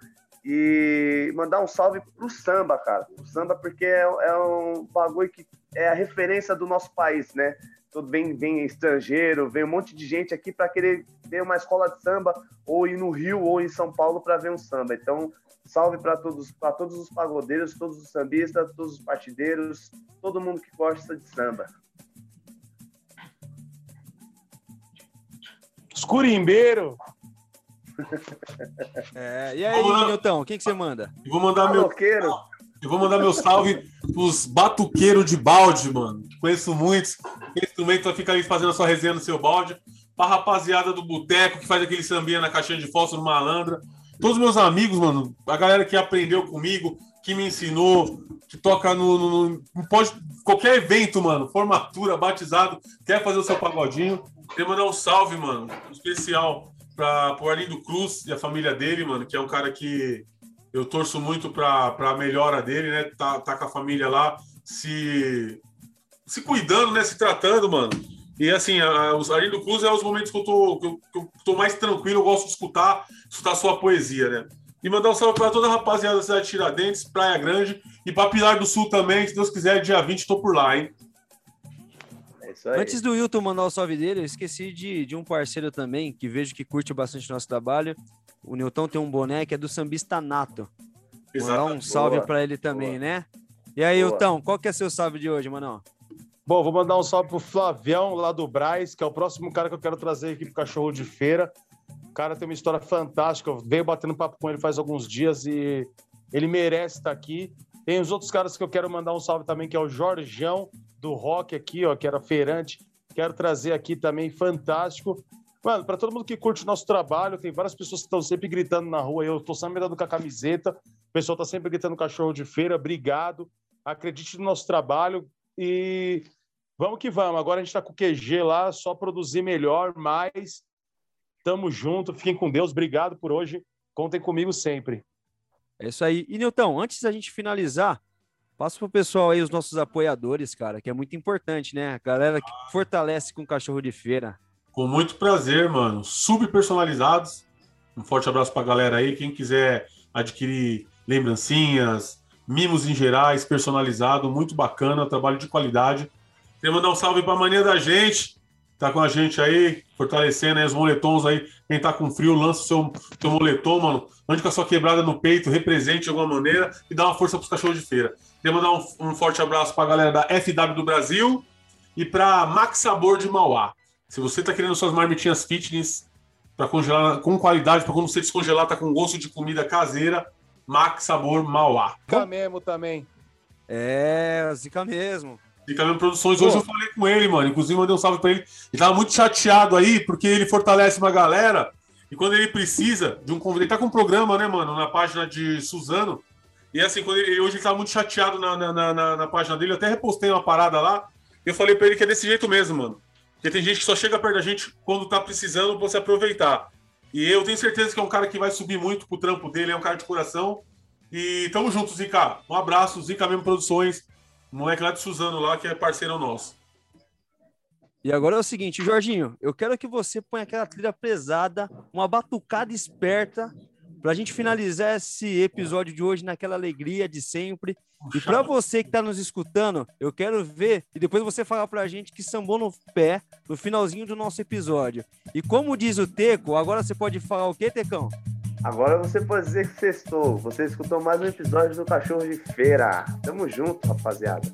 E mandar um salve pro samba, cara. O samba, porque é, é um bagulho que é a referência do nosso país, né? Todo vem, vem estrangeiro, vem um monte de gente aqui para querer ver uma escola de samba, ou ir no Rio ou em São Paulo para ver um samba. Então, salve para todos, para todos os pagodeiros, todos os sambistas, todos os partideiros, todo mundo que gosta de samba. Os curimbeiros. É, e aí, Nilton, o que, que você manda? vou mandar meu. Eu vou mandar meu salve pros batuqueiros de balde, mano. Conheço muitos. Esse instrumento vai ficar ali fazendo a sua resenha no seu balde. Pra rapaziada do boteco que faz aquele sambinha na caixinha de fósforo malandra. Todos meus amigos, mano. A galera que aprendeu comigo, que me ensinou, que toca no, no, no pode, qualquer evento, mano. Formatura, batizado, quer fazer o seu pagodinho. Queria mandar um salve, mano, especial para o Arlindo Cruz e a família dele, mano, que é um cara que eu torço muito para a melhora dele, né? Tá, tá com a família lá se, se cuidando, né? Se tratando, mano. E assim, a, os Arlindo Cruz é os momentos que eu, tô, que eu, que eu tô mais tranquilo, eu gosto de escutar, escutar sua poesia, né? E mandar um salve para toda a rapaziada da cidade de Tiradentes, Praia Grande e para Pilar do Sul também, se Deus quiser, dia 20 tô por lá, hein? É Antes do Wilton mandar o salve dele, eu esqueci de, de um parceiro também, que vejo que curte bastante o nosso trabalho, o Newton tem um boné que é do sambista nato. Mandar um salve para ele também, Boa. né? E aí, Newton, qual que é seu salve de hoje, mano? Bom, vou mandar um salve pro Flavião, lá do Braz, que é o próximo cara que eu quero trazer aqui pro Cachorro de Feira. O cara tem uma história fantástica. Eu venho batendo papo com ele faz alguns dias e ele merece estar aqui. Tem os outros caras que eu quero mandar um salve também, que é o Jorgeão, do rock aqui, ó, que era feirante. Quero trazer aqui também, fantástico. Mano, para todo mundo que curte o nosso trabalho, tem várias pessoas que estão sempre gritando na rua. Eu tô sempre andando com a camiseta, o pessoal tá sempre gritando cachorro de feira. Obrigado. Acredite no nosso trabalho e vamos que vamos. Agora a gente tá com o QG lá, só produzir melhor, mais. Tamo junto, fiquem com Deus. Obrigado por hoje. Contem comigo sempre. É isso aí. E, Nilton, antes da gente finalizar, passa pro pessoal aí os nossos apoiadores, cara, que é muito importante, né? A galera que fortalece com o cachorro de feira. Com muito prazer, mano. Subpersonalizados. Um forte abraço pra galera aí. Quem quiser adquirir lembrancinhas, mimos em gerais, personalizado, muito bacana, trabalho de qualidade. Queria mandar um salve pra mania da gente. Tá com a gente aí, fortalecendo aí os moletons aí. Quem tá com frio, lança o seu, seu moletom, mano. Ande com a sua quebrada no peito, represente de alguma maneira e dá uma força pros cachorros de feira. Queria mandar um, um forte abraço pra galera da FW do Brasil e pra Max Sabor de Mauá. Se você está querendo suas marmitinhas fitness para congelar com qualidade, para quando você descongelar, tá com gosto de comida caseira, Max Sabor Mauá. Zica mesmo também. É, Zica mesmo. Zica mesmo Produções. Hoje Pô. eu falei com ele, mano. Inclusive, mandei um salve para ele. Ele tava muito chateado aí, porque ele fortalece uma galera. E quando ele precisa de um convidado, ele tá com um programa, né, mano, na página de Suzano. E assim, quando ele, hoje ele tá muito chateado na, na, na, na página dele, eu até repostei uma parada lá. E eu falei pra ele que é desse jeito mesmo, mano. Porque tem gente que só chega perto da gente quando tá precisando pra você aproveitar. E eu tenho certeza que é um cara que vai subir muito pro trampo dele, é um cara de coração. E tamo junto, Zica. Um abraço, Zica mesmo Produções, moleque lá de Suzano lá, que é parceiro nosso. E agora é o seguinte, Jorginho, eu quero que você ponha aquela trilha pesada, uma batucada esperta, para a gente finalizar esse episódio de hoje naquela alegria de sempre. E para você que está nos escutando, eu quero ver e depois você falar para a gente que sambou no pé no finalzinho do nosso episódio. E como diz o Teco, agora você pode falar o quê, Tecão? Agora você pode dizer que sextou. Você escutou mais um episódio do Cachorro de Feira. Tamo junto, rapaziada.